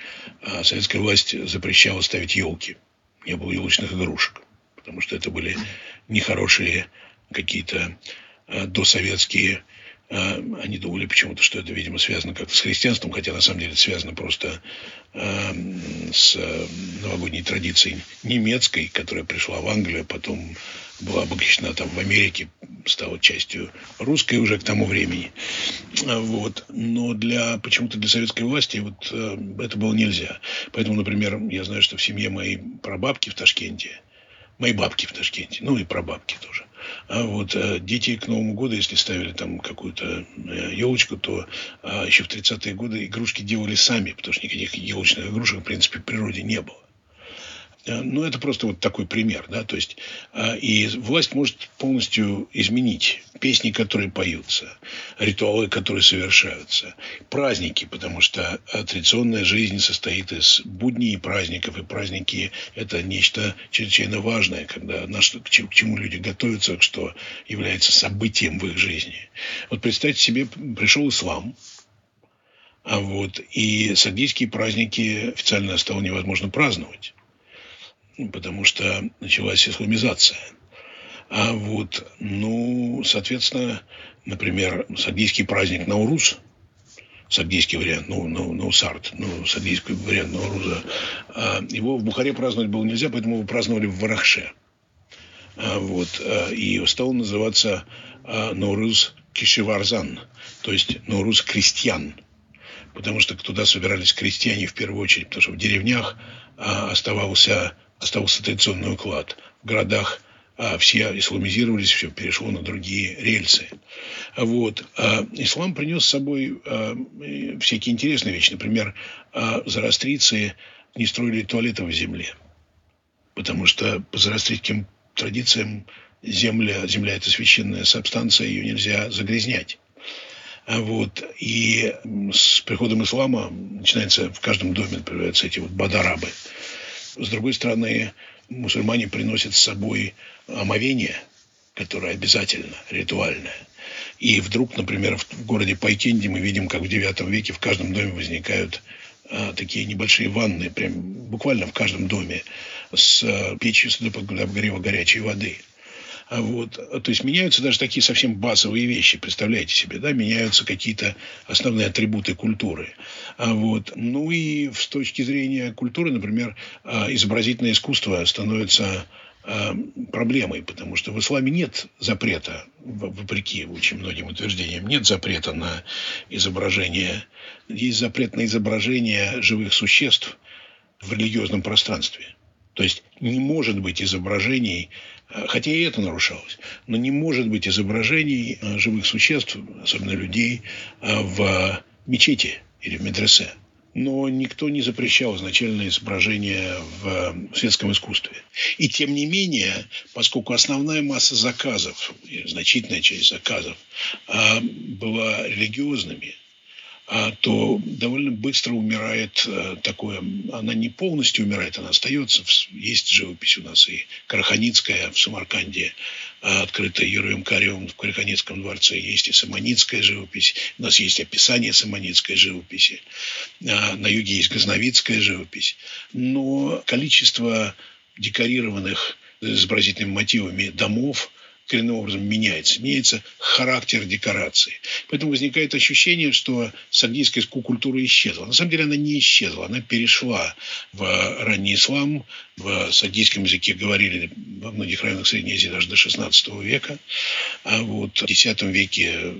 советская власть запрещала ставить елки. Не было елочных игрушек. Потому что это были нехорошие какие-то досоветские они думали почему-то, что это, видимо, связано как-то с христианством, хотя на самом деле это связано просто э, с новогодней традицией немецкой, которая пришла в Англию, а потом была обогащена там в Америке, стала частью русской уже к тому времени. Вот. Но для, почему-то для советской власти вот, э, это было нельзя. Поэтому, например, я знаю, что в семье моей прабабки в Ташкенте, моей бабки в Ташкенте, ну и прабабки тоже, вот э, дети к Новому году, если ставили там какую-то э, елочку, то а, еще в 30-е годы игрушки делали сами, потому что никаких елочных игрушек, в принципе, в природе не было. Э, ну, это просто вот такой пример, да, то есть а, и власть может полностью изменить песни, которые поются, ритуалы, которые совершаются, праздники, потому что а, традиционная жизнь состоит из будней и праздников, и праздники – это нечто чрезвычайно важное, когда на что, к чему люди готовятся, что является событием в их жизни. Вот представьте себе, пришел ислам, а вот, и сагдийские праздники официально стало невозможно праздновать потому что началась исламизация. А вот, ну, соответственно, например, сагдийский праздник Наурус, сагдийский вариант, ну, ну, Наусарт, ну, сагдийский вариант Науруза, а, его в Бухаре праздновать было нельзя, поэтому его праздновали в Варахше. А, вот, а, и стал называться Наурус Кишеварзан, то есть Наурус крестьян, потому что туда собирались крестьяне в первую очередь, потому что в деревнях оставался оставался традиционный уклад. В городах а, все исламизировались, все перешло на другие рельсы. Вот. А ислам принес с собой а, всякие интересные вещи. Например, а, зарастрийцы не строили туалеты в земле. Потому что по зарастрийским традициям земля, земля – это священная субстанция, ее нельзя загрязнять. А вот. И с приходом ислама начинается в каждом доме появляются эти вот бадарабы – с другой стороны, мусульмане приносят с собой омовение, которое обязательно, ритуальное. И вдруг, например, в городе Пайтенде мы видим, как в IX веке в каждом доме возникают а, такие небольшие ванны, прям буквально в каждом доме, с а, печью с обогрева горячей воды – вот, то есть меняются даже такие совсем базовые вещи, представляете себе, да, меняются какие-то основные атрибуты культуры. А вот, ну и с точки зрения культуры, например, а, изобразительное искусство становится проблемой, потому что в исламе нет запрета, вопреки очень многим утверждениям, нет запрета на изображение, есть запрет на изображение живых существ в религиозном пространстве. То есть не может быть изображений хотя и это нарушалось, но не может быть изображений э, живых существ, особенно людей, э, в мечети или в медресе. Но никто не запрещал изначально изображение в светском искусстве. И тем не менее, поскольку основная масса заказов, значительная часть заказов, э, была религиозными, то довольно быстро умирает э, такое, она не полностью умирает, она остается. Есть живопись у нас и Караханицкая в Самарканде, а, открытая Юрием Каревым в Караханицком дворце. Есть и Самоницкая живопись. У нас есть описание Самоницкой живописи. А, на юге есть Газновицкая живопись. Но количество декорированных изобразительными мотивами домов – коренным образом меняется. Меняется характер декорации. Поэтому возникает ощущение, что сагдийская культура исчезла. На самом деле она не исчезла. Она перешла в ранний ислам. В сагдийском языке говорили во многих районах Средней Азии даже до XVI века. А вот в X веке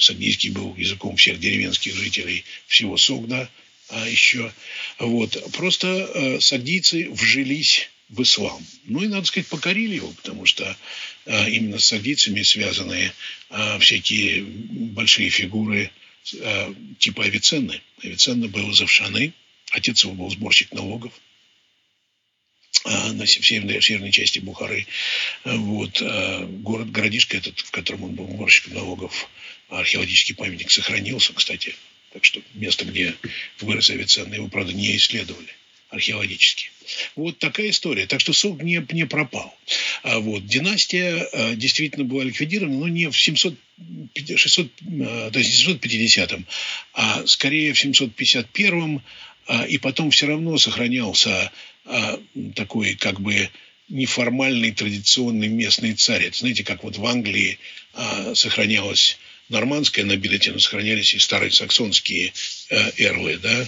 сагдийский был языком всех деревенских жителей всего Согда а еще. Вот. Просто э, сагдийцы вжились в ислам. Ну и, надо сказать, покорили его, потому что а, именно с сагдийцами связаны а, всякие большие фигуры а, типа Авиценны. Авиценна был из отец его был сборщик налогов на северной, северной части Бухары. Вот, город, городишко этот, в котором он был сборщиком налогов, археологический памятник сохранился, кстати. Так что место, где вырос Авиценна, его, правда, не исследовали археологически. Вот такая история. Так что Сок не, не пропал. А вот, династия а, действительно была ликвидирована, но не в 700, 600, а, то есть 750-м, а скорее в 751-м. А, и потом все равно сохранялся а, такой как бы неформальный традиционный местный царь. Это знаете, как вот в Англии а, сохранялась нормандская нобилити, но сохранялись и старые саксонские э, эрлы, да.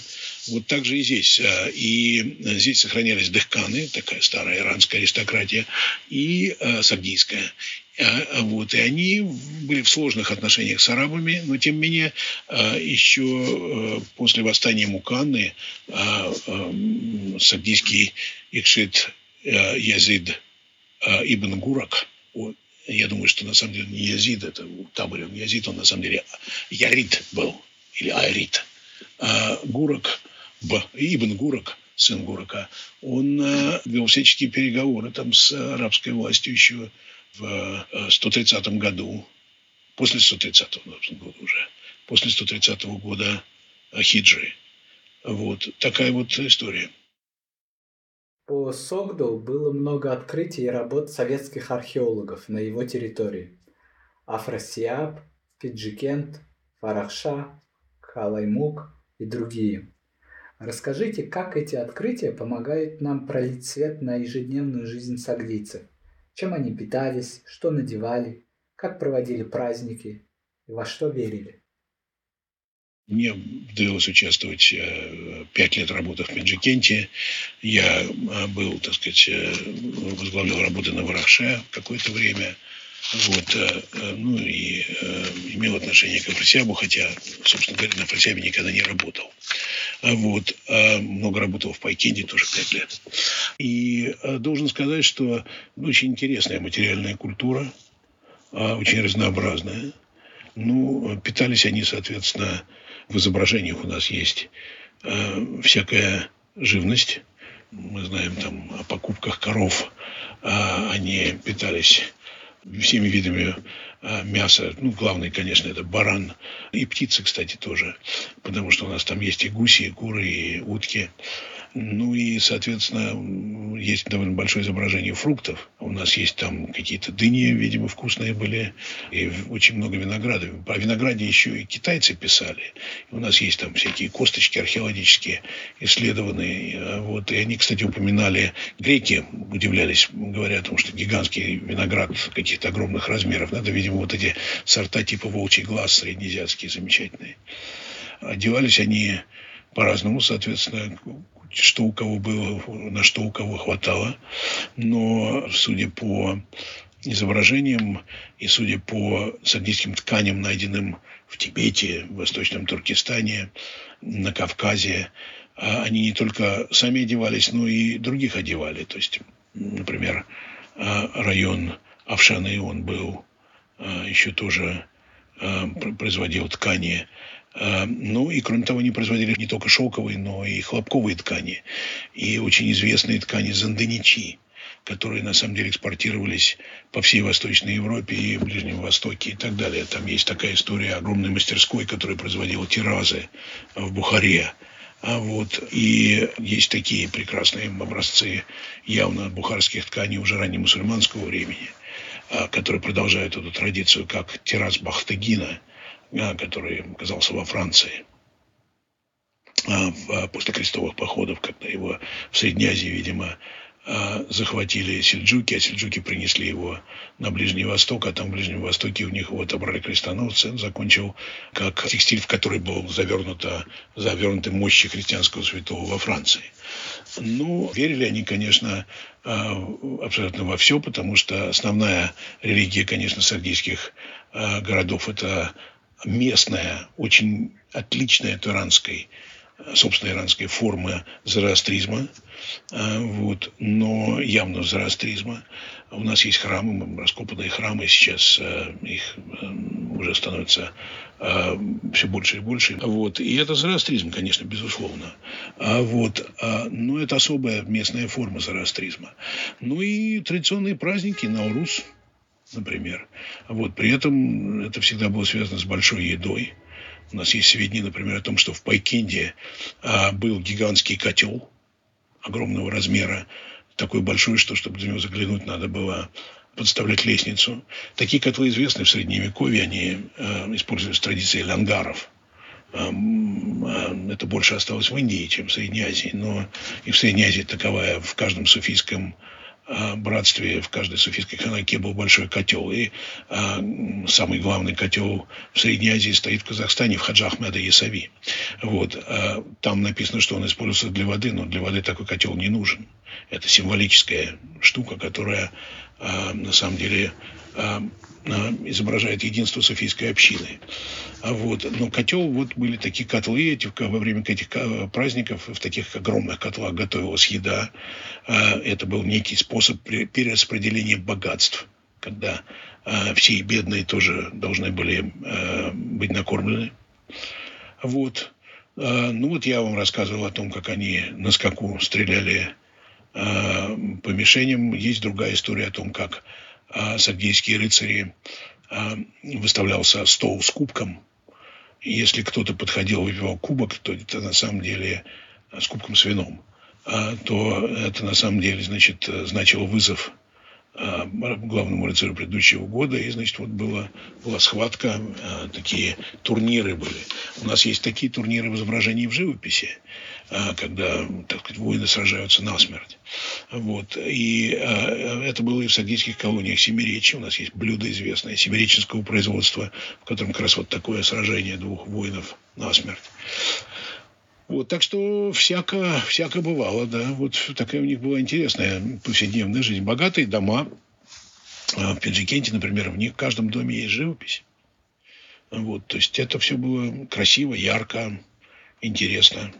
Вот так же и здесь. Э, и здесь сохранялись дыхканы, такая старая иранская аристократия, и э, сагдийская. Э, вот, и они были в сложных отношениях с арабами, но тем не менее э, еще э, после восстания Муканны сагдийский Икшит Язид Ибн Гурак я думаю, что на самом деле не Язид, это в таборе он Язид, он на самом деле Ярит был, или Айрит. Гурак, Б, Ибн Гурак, сын Гурака, он а, вел всяческие переговоры там с арабской властью еще в 130 году, после 130 года уже, после 130 года хиджры. Вот такая вот история. По Согду было много открытий и работ советских археологов на его территории. Афросиаб, Пенджикент, Варахша, Калаи-Муг и другие. Расскажите, как эти открытия помогают нам пролить свет на ежедневную жизнь согдийцев? Чем они питались, что надевали, как проводили праздники и во что верили? Мне довелось участвовать э, пять лет работы в Пенджикенте. Я э, был, так сказать, э, возглавлял работы на Варахше какое-то время. Вот, ну и имел отношение к Афросиабу, хотя, собственно говоря, на Афросиабе никогда не работал. Вот, много работал в Пайкенде, тоже пять лет. И должен сказать, что очень интересная материальная культура, очень разнообразная. Ну, питались они, соответственно, в изображениях у нас есть э, всякая живность. Мы знаем там о покупках коров. Э, они питались всеми видами э, мяса. Ну, главное, конечно, это баран. И птицы, кстати, тоже. Потому что у нас там есть и гуси, и куры, и утки. Ну и, соответственно, есть довольно большое изображение фруктов. У нас есть там какие-то дыни, видимо, вкусные были. И очень много винограда. Про винограде еще и китайцы писали. У нас есть там всякие косточки археологические исследованные. Вот. И они, кстати, упоминали, греки удивлялись, говоря о том, что гигантский виноград каких-то огромных размеров. Надо, видимо, вот эти сорта типа волчий глаз среднеазиатские замечательные. Одевались они по-разному, соответственно, что у кого было, на что у кого хватало. Но, судя по изображениям и судя по сагдийским тканям, найденным в Тибете, в Восточном Туркестане, на Кавказе, а, они не только сами одевались, но и других одевали. То есть, например, а, район Авшаны, он был а, еще тоже производил ткани ну и, кроме того, они производили не только шелковые, но и хлопковые ткани. И очень известные ткани занденичи, которые на самом деле экспортировались по всей Восточной Европе и Ближнем Востоке и так далее. Там есть такая история огромной мастерской, которая производила тиразы в Бухаре. А вот, и есть такие прекрасные образцы явно бухарских тканей уже раннемусульманского времени, а, которые продолжают эту традицию, как тираз Бахтагина – а, который оказался во Франции а, а, после крестовых походов, когда его в Средней Азии, видимо, захватили сельджуки, а сельджуки принесли его на Ближний Восток, а там в Ближнем Востоке у них его отобрали крестоносцы. Он закончил как текстиль, в который был завернуто, завернуты мощи христианского святого во Франции. Ну, верили они, конечно, абсолютно во все, потому что основная религия, конечно, сардийских городов – это местная, очень отличная от иранской, собственно, иранской формы зороастризма, а, вот, но явно зороастризма. У нас есть храмы, раскопанные храмы, сейчас а, их а, уже становится все больше и больше. Вот. И это зороастризм, конечно, безусловно. А вот, но это особая местная форма зороастризма. Ну и традиционные праздники, Наурус – например. Вот. При этом это всегда было связано с большой едой. У нас есть сведения, например, о том, что в Пайкинде а, был гигантский котел огромного размера, такой большой, что чтобы за него заглянуть, надо было подставлять лестницу. Такие котлы известны в Средневековье, они э, используются традицией лангаров. Э, э, это больше осталось в Индии, чем в Средней Азии, но и в Средней Азии таковая в каждом суфийском а, братстве в каждой суфийской ханаке был большой котел. И а, самый главный котел в Средней Азии стоит в Казахстане, в Хаджа Ахмеда Ясави. Вот. А, там написано, что он используется для воды, но для воды такой котел не нужен. Это символическая штука, которая на самом деле а, изображает единство суфийской общины. А вот, но котел, вот были такие котлы, эти, во время этих праздников в таких огромных котлах готовилась еда. А, это был некий способ перераспределения богатств, когда все бедные тоже должны были быть накормлены. Вот. Ну вот я вам рассказывал о том, как они на скаку стреляли по мишеням. Есть другая история о том, как а, сагдийские рыцари а, выставлялся стол с кубком. И если кто-то подходил, выпивал кубок, то это на самом деле с кубком с вином, то это на самом деле значит, значило вызов главному рыцарю предыдущего года. И, значит, вот была, была схватка, такие турниры были. У нас есть такие турниры в изображении в живописи. А, когда, так сказать, воины сражаются насмерть. Вот. И это было и в сагдийских колониях Семиречья. У нас есть блюдо известное семиреченского производства, в котором как раз вот такое сражение двух воинов насмерть. Вот, так что всяко, всяко бывало, да. Вот такая у них была интересная повседневная жизнь. Богатые дома. А, в Пенджикенте, например, в них в каждом доме есть живопись. Вот, то есть это все было красиво, ярко, интересно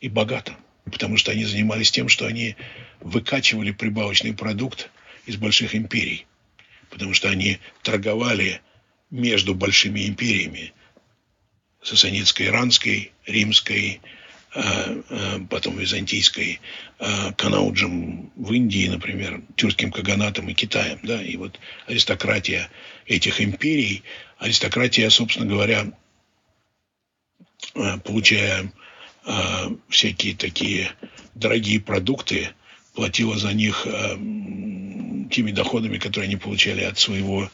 и богато. Потому что они занимались тем, что они выкачивали прибавочный продукт из больших империй. Потому что они торговали между большими империями. Сасанитской, Иранской, Римской, а, а, потом Византийской, а, Канауджем в Индии, например, тюркским каганатом и Китаем. Да? И вот аристократия этих империй, аристократия, собственно говоря, получая всякие такие дорогие продукты, платила за них теми доходами, которые они получали от своего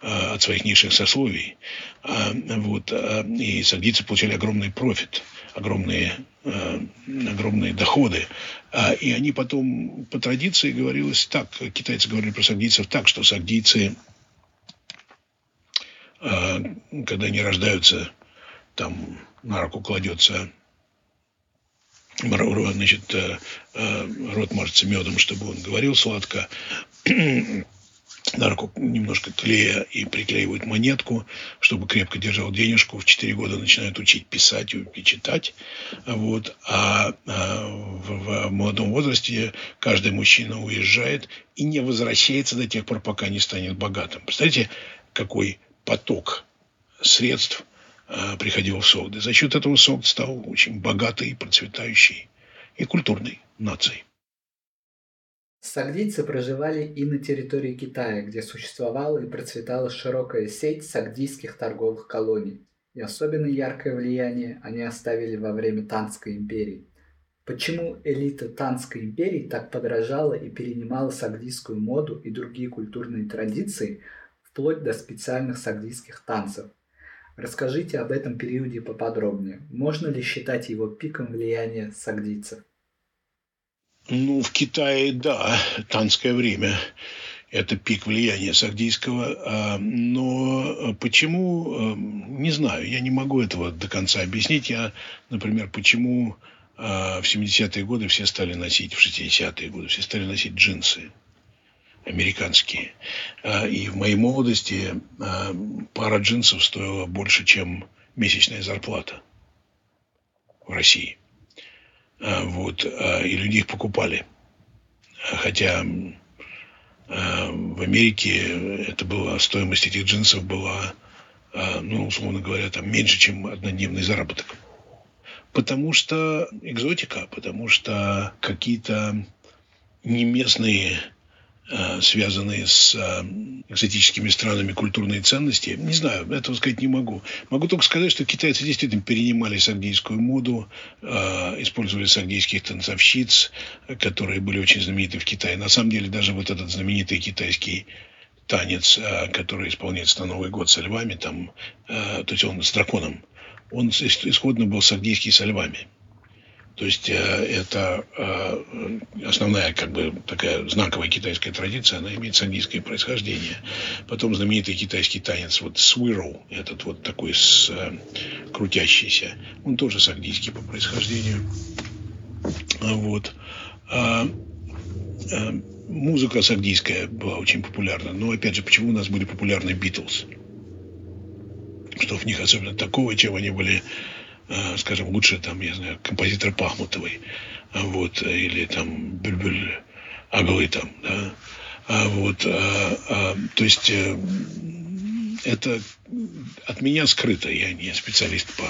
от своих низших сословий. Вот. И сагдийцы получали огромный профит, огромные, огромные доходы. И они потом, по традиции, говорилось так, китайцы говорили про сагдийцев так, что сагдийцы, когда они рождаются, там на руку кладется значит, э, э, рот мажется медом, чтобы он говорил сладко. На руку немножко клея и приклеивают монетку, чтобы крепко держал денежку. В 4 года начинают учить писать и читать. Вот. А, а в, в молодом возрасте каждый мужчина уезжает и не возвращается до тех пор, пока не станет богатым. Представляете, какой поток средств Э, приходил в Согды. За счет этого Согд стал очень богатой, процветающей и культурной нацией. Сагдийцы проживали и на территории Китая, где существовала и процветала широкая сеть сагдийских торговых колоний. И особенно яркое влияние они оставили во время Танской империи. Почему элита Танской империи так подражала и перенимала сагдийскую моду и другие культурные традиции, вплоть до специальных сагдийских танцев – Расскажите об этом периоде поподробнее. Можно ли считать его пиком влияния сагдийцев? Ну, в Китае, да, танское время – это пик влияния сагдийского. А, но почему, а, не знаю, я не могу этого до конца объяснить. Я, например, почему а, в 70-е годы все стали носить, в 60-е годы все стали носить джинсы американские. А, и в моей молодости пара джинсов стоила больше, чем месячная зарплата в России. А, вот. И люди их покупали. Хотя в Америке это была, стоимость этих джинсов была, ну, условно говоря, там меньше, чем однодневный заработок. Потому что экзотика, потому что какие-то не местные Э, связанные с э, экзотическими странами культурные ценности. Не знаю, этого сказать не могу. Могу только сказать, что китайцы действительно перенимали сагдийскую моду, э, использовали сагдийских танцовщиц, которые были очень знамениты в Китае. На самом деле, даже вот этот знаменитый китайский танец, который исполняется на Новый год со львами, там, то есть он с драконом, он исходно был сагдийский со львами. То есть э, это э, основная как бы такая знаковая китайская традиция, она имеет сагдийское происхождение. Потом знаменитый китайский танец, вот swirl, этот вот такой с, э, крутящийся, он тоже сагдийский по происхождению. Вот. А, музыка сагдийская была очень популярна. Но опять же, почему у нас были популярны Битлз? Что в них особенно такого, чем они были скажем, лучше там, я знаю, композитор Пахмутовой, вот, или там Бюльбюль Аглы там, да, а вот, а, то есть э, это от меня скрыто, я не специалист по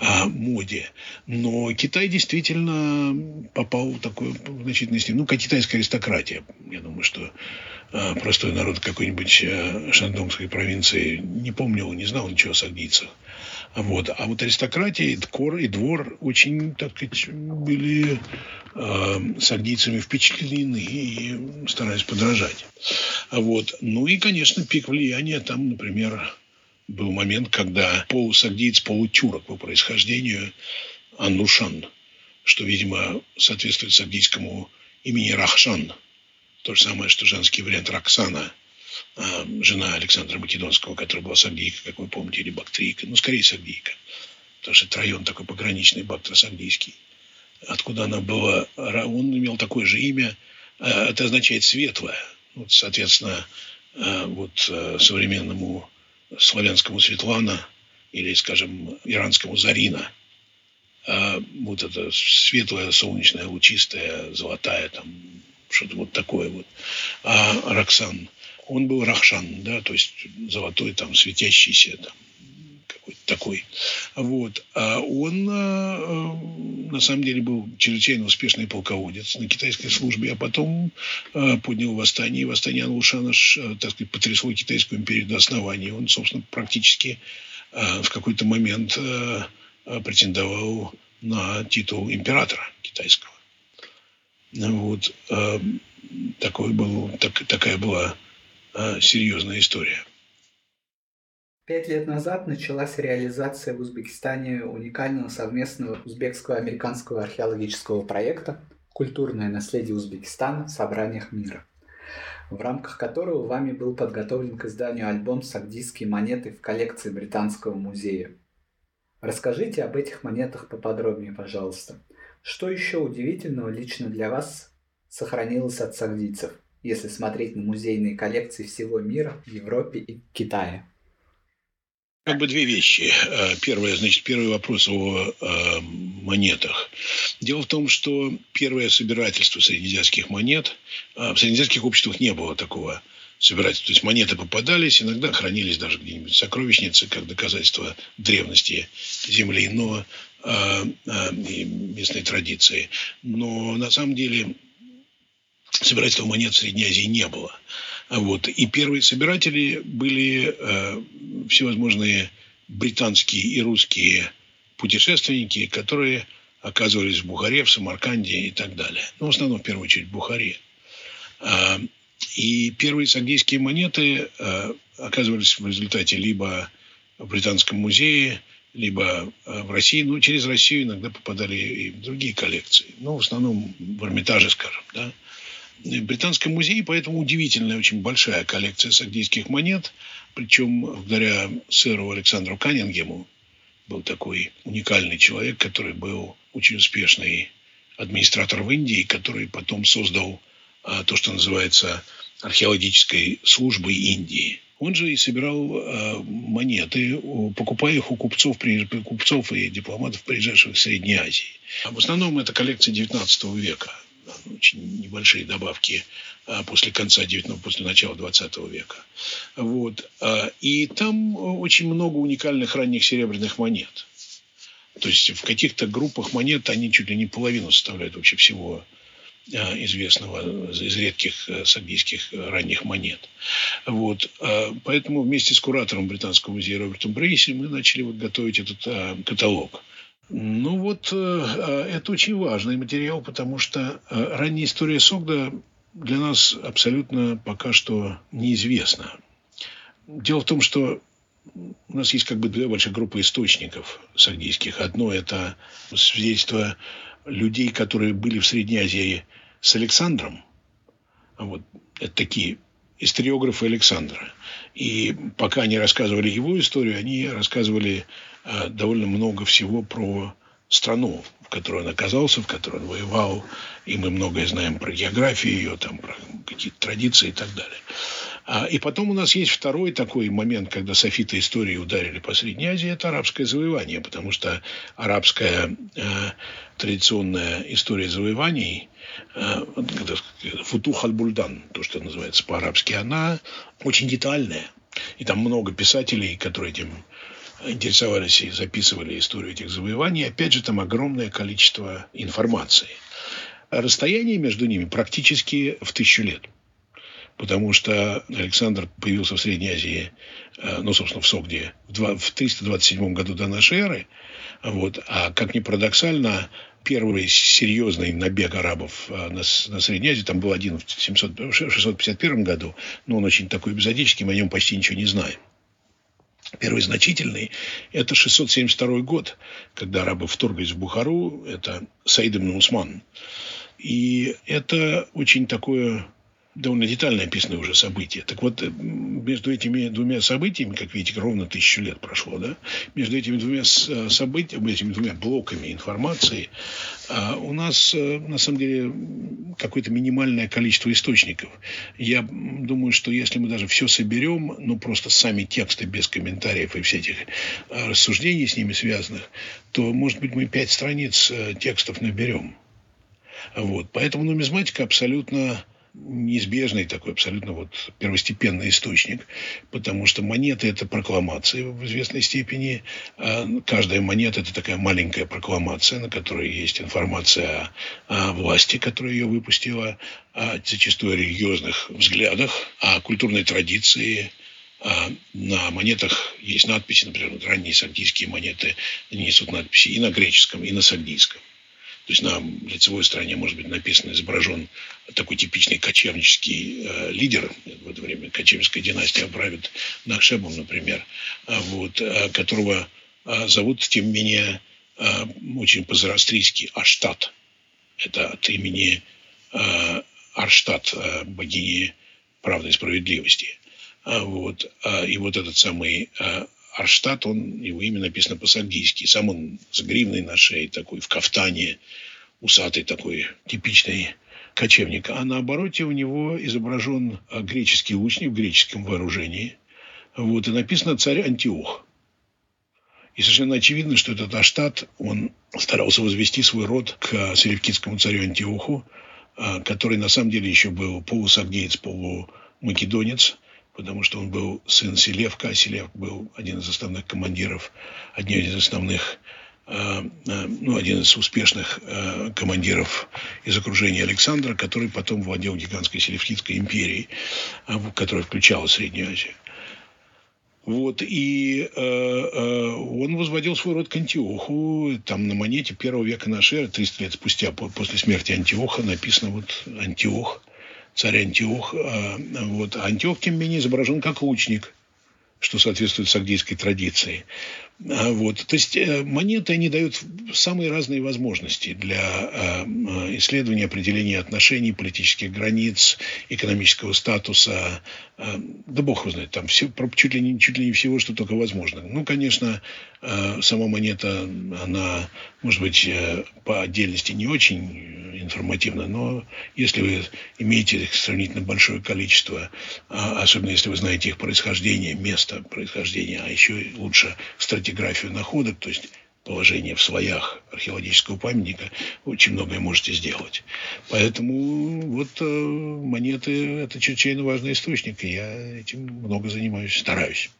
а, моде. Но Китай действительно попал в такую значительную степень. Ну, китайская аристократия. Я думаю, что простой народ какой-нибудь а, шандongской провинции не помнил, не знал ничего о сагдийцах. Вот. А вот аристократия, двор, и двор очень, так сказать, были э, сардийцами впечатлены и старались подражать. Вот. Ну и, конечно, пик влияния там, например, был момент, когда полусагдиец, полутюрок по происхождению Аннушан, что, видимо, соответствует сагдийскому имени Рахшан. То же самое, что женский вариант Роксана – жена Александра Македонского, которая была сагдийка, как вы помните, или бактрийка, ну, скорее сагдийка, потому что это район такой пограничный, бактро-сагдийский. Откуда она была, он имел такое же имя, а, это означает светлое. Вот, соответственно, а, вот современному славянскому Светлана или, скажем, иранскому Зарина. Вот это светлая, солнечная, лучистая, золотая, там, что-то вот такое вот. А Роксан – он был Рахшан, да, то есть золотой, там, светящийся, там, какой-то такой. Вот. А он, а, на самом деле, был чрезвычайно успешный полководец на китайской службе, а потом а, поднял восстание. И восстание Анлушана, так сказать, потрясло китайскую империю до основания. Он, собственно, практически в какой-то момент претендовал на титул императора китайского. Вот. Такой был, так, такая была а, серьезная история. Пять лет назад началась реализация в Узбекистане уникального совместного узбекско-американского археологического проекта «Культурное наследие Узбекистана в собраниях мира», в рамках которого вами был подготовлен к изданию альбом «Сагдийские монеты» в коллекции Британского музея. Расскажите об этих монетах поподробнее, пожалуйста. Что еще удивительного лично для вас сохранилось от сагдийцев? Если смотреть на музейные коллекции всего мира, Европе и Китае? Как бы две вещи. Э, первое, значит, первый вопрос о э, монетах. Дело в том, что первое собирательство среднеазиатских монет, э, в среднеазиатских обществах не было такого собирательства. То есть монеты попадались, иногда хранились даже где-нибудь в сокровищнице, как доказательство древности земли, но э, местной традиции. Но на самом деле собирательства монет в Средней Азии не было. Вот. И первые собиратели были э, всевозможные британские и русские путешественники, которые оказывались в Бухаре, в Самарканде и так далее. Ну, в основном, в первую очередь, в Бухаре. А, и первые сагдийские монеты а, оказывались в результате либо в Британском музее, либо а, в России, ну, через Россию иногда попадали и в другие коллекции. Ну, в основном в Эрмитаже, скажем, да в Британском музее, поэтому удивительная, очень большая коллекция сагдийских монет. Причем благодаря сэру Александру Каннингему был такой уникальный человек, который был очень успешный администратор в Индии, который потом создал а, то, что называется археологической службой Индии. Он же и собирал э, монеты, покупая их у купцов, купцов и дипломатов, приезжавших в Средней Азии. В основном это коллекция XIX века очень небольшие добавки а, после конца 19 после начала 20 века. Вот. А, и там очень много уникальных ранних серебряных монет. То есть в каких-то группах монет они чуть ли не половину составляют вообще всего а, известного из редких сагдийских ранних монет. Вот. Поэтому вместе с куратором Британского музея Робертом Брейси мы начали вот готовить этот каталог. Ну вот э, э, это очень важный материал, потому что э, ранняя история Согда для нас абсолютно пока что неизвестна. Дело в том, что у нас есть как бы две больших группы источников сагдийских. Одно – это свидетельство людей, которые были в Средней Азии с Александром. Вот это такие историографы Александра. И пока они рассказывали его историю, они рассказывали э, довольно много всего про страну, в которой он оказался, в которой он воевал. И мы многое знаем про географию ее, там, про какие-то традиции и так далее. А, и потом у нас есть второй такой момент, когда софиты истории ударили по Средней Азии, это арабское завоевание, потому что арабская э, традиционная история завоеваний, э, футух аль-бульдан, то, что называется по-арабски, она очень детальная. И там много писателей, которые этим интересовались и записывали историю этих завоеваний. Опять же, там огромное количество информации. Расстояние между ними практически в тысячу лет потому что Александр появился в Средней Азии, э, ну, собственно, в Согде, в 327 году до нашей эры. Вот. А как ни парадоксально, первый серьезный набег арабов э, на, на Средней Азии, там был один в 700, 651 году, но он очень такой эпизодический, мы о нем почти ничего не знаем. Первый значительный – это 672 год, когда арабы вторглись в Бухару, это Саид ибн Усман. И это очень такое довольно детально описаны уже события. Так вот, между этими двумя событиями, как видите, ровно тысячу лет прошло, да, между этими двумя э, событиями, этими двумя блоками информации а, у нас, э, на самом деле, какое-то минимальное количество источников. Я думаю, что если мы даже все соберем, ну, просто сами тексты без комментариев и э, рассуждений с ними связанных, то, может быть, мы пять страниц текстов наберем. Вот. Поэтому нумизматика абсолютно неизбежный такой абсолютно вот первостепенный источник, потому что монеты – это прокламации в известной степени. А каждая монета – это такая маленькая прокламация, на которой есть информация о, власти, которая ее выпустила, о зачастую религиозных взглядах, о культурной традиции, на монетах есть надписи, например, ранние сагдийские монеты, несут надписи и на греческом, и на сагдийском. То есть на лицевой стороне может быть написан, изображен такой типичный кочевнический э, лидер. В это время кочевническая династия правит Нахшебом, например, а вот, а, которого а, зовут, тем не менее, а, очень по-зарастрийски Аштат. Это от имени а, Арштат, богини правды и справедливости. А, вот, и вот этот самый Арштадт, он, его имя написано по-сагдийски. Сам он с гривной на шее, такой в кафтане, усатый такой, типичный кочевник. А на обороте у него изображен а, греческий лучник в греческом вооружении. Вот, и написано «Царь Антиох». И совершенно очевидно, что этот Аштат, он старался возвести свой род к селевкидскому царю Антиоху, а, который на самом деле еще был полусагдеец, полумакедонец – потому что он был сын Селевка, а Селевк был один из основных командиров, один из основных э, э, ну, один из успешных э, командиров из окружения Александра, который потом владел гигантской Селевкидской империей, которая включала Среднюю Азию. Вот, и э, э, он возводил свой род к Антиоху. Там на монете первого века нашей эры, 300 лет спустя после смерти Антиоха, написано вот Антиох – царь Антиох. А, вот. Антиох, тем не менее, изображен как лучник, что соответствует сагдийской традиции. А, вот. То есть э, монеты, они дают самые разные возможности для а, исследования, определения отношений, политических границ, экономического статуса. Да бог его знает, там все, чуть, ли не, чуть ли не всего, что только возможно. Ну, конечно, сама монета, она, может быть, э, по отдельности не очень информативно, но если вы имеете сравнительно большое количество, а особенно если вы знаете их происхождение, место происхождения, а еще лучше стратиграфию находок, то есть положение в слоях археологического памятника, очень многое можете сделать. Поэтому вот э, монеты – это чрезвычайно важный источник, и я этим много занимаюсь, стараюсь.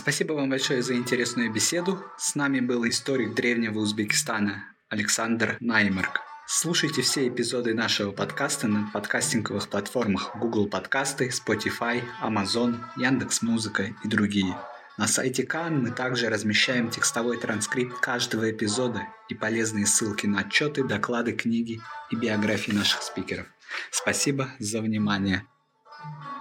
Спасибо вам большое за интересную беседу. С нами был историк древнего Узбекистана Александр Наймерк. Слушайте все эпизоды нашего подкаста на подкастинговых платформах Google Подкасты, Spotify, Amazon, Яндекс Музыка и другие. На сайте Кан мы также размещаем текстовой транскрипт каждого эпизода и полезные ссылки на отчеты, доклады, книги и биографии наших спикеров. Спасибо за внимание. thank you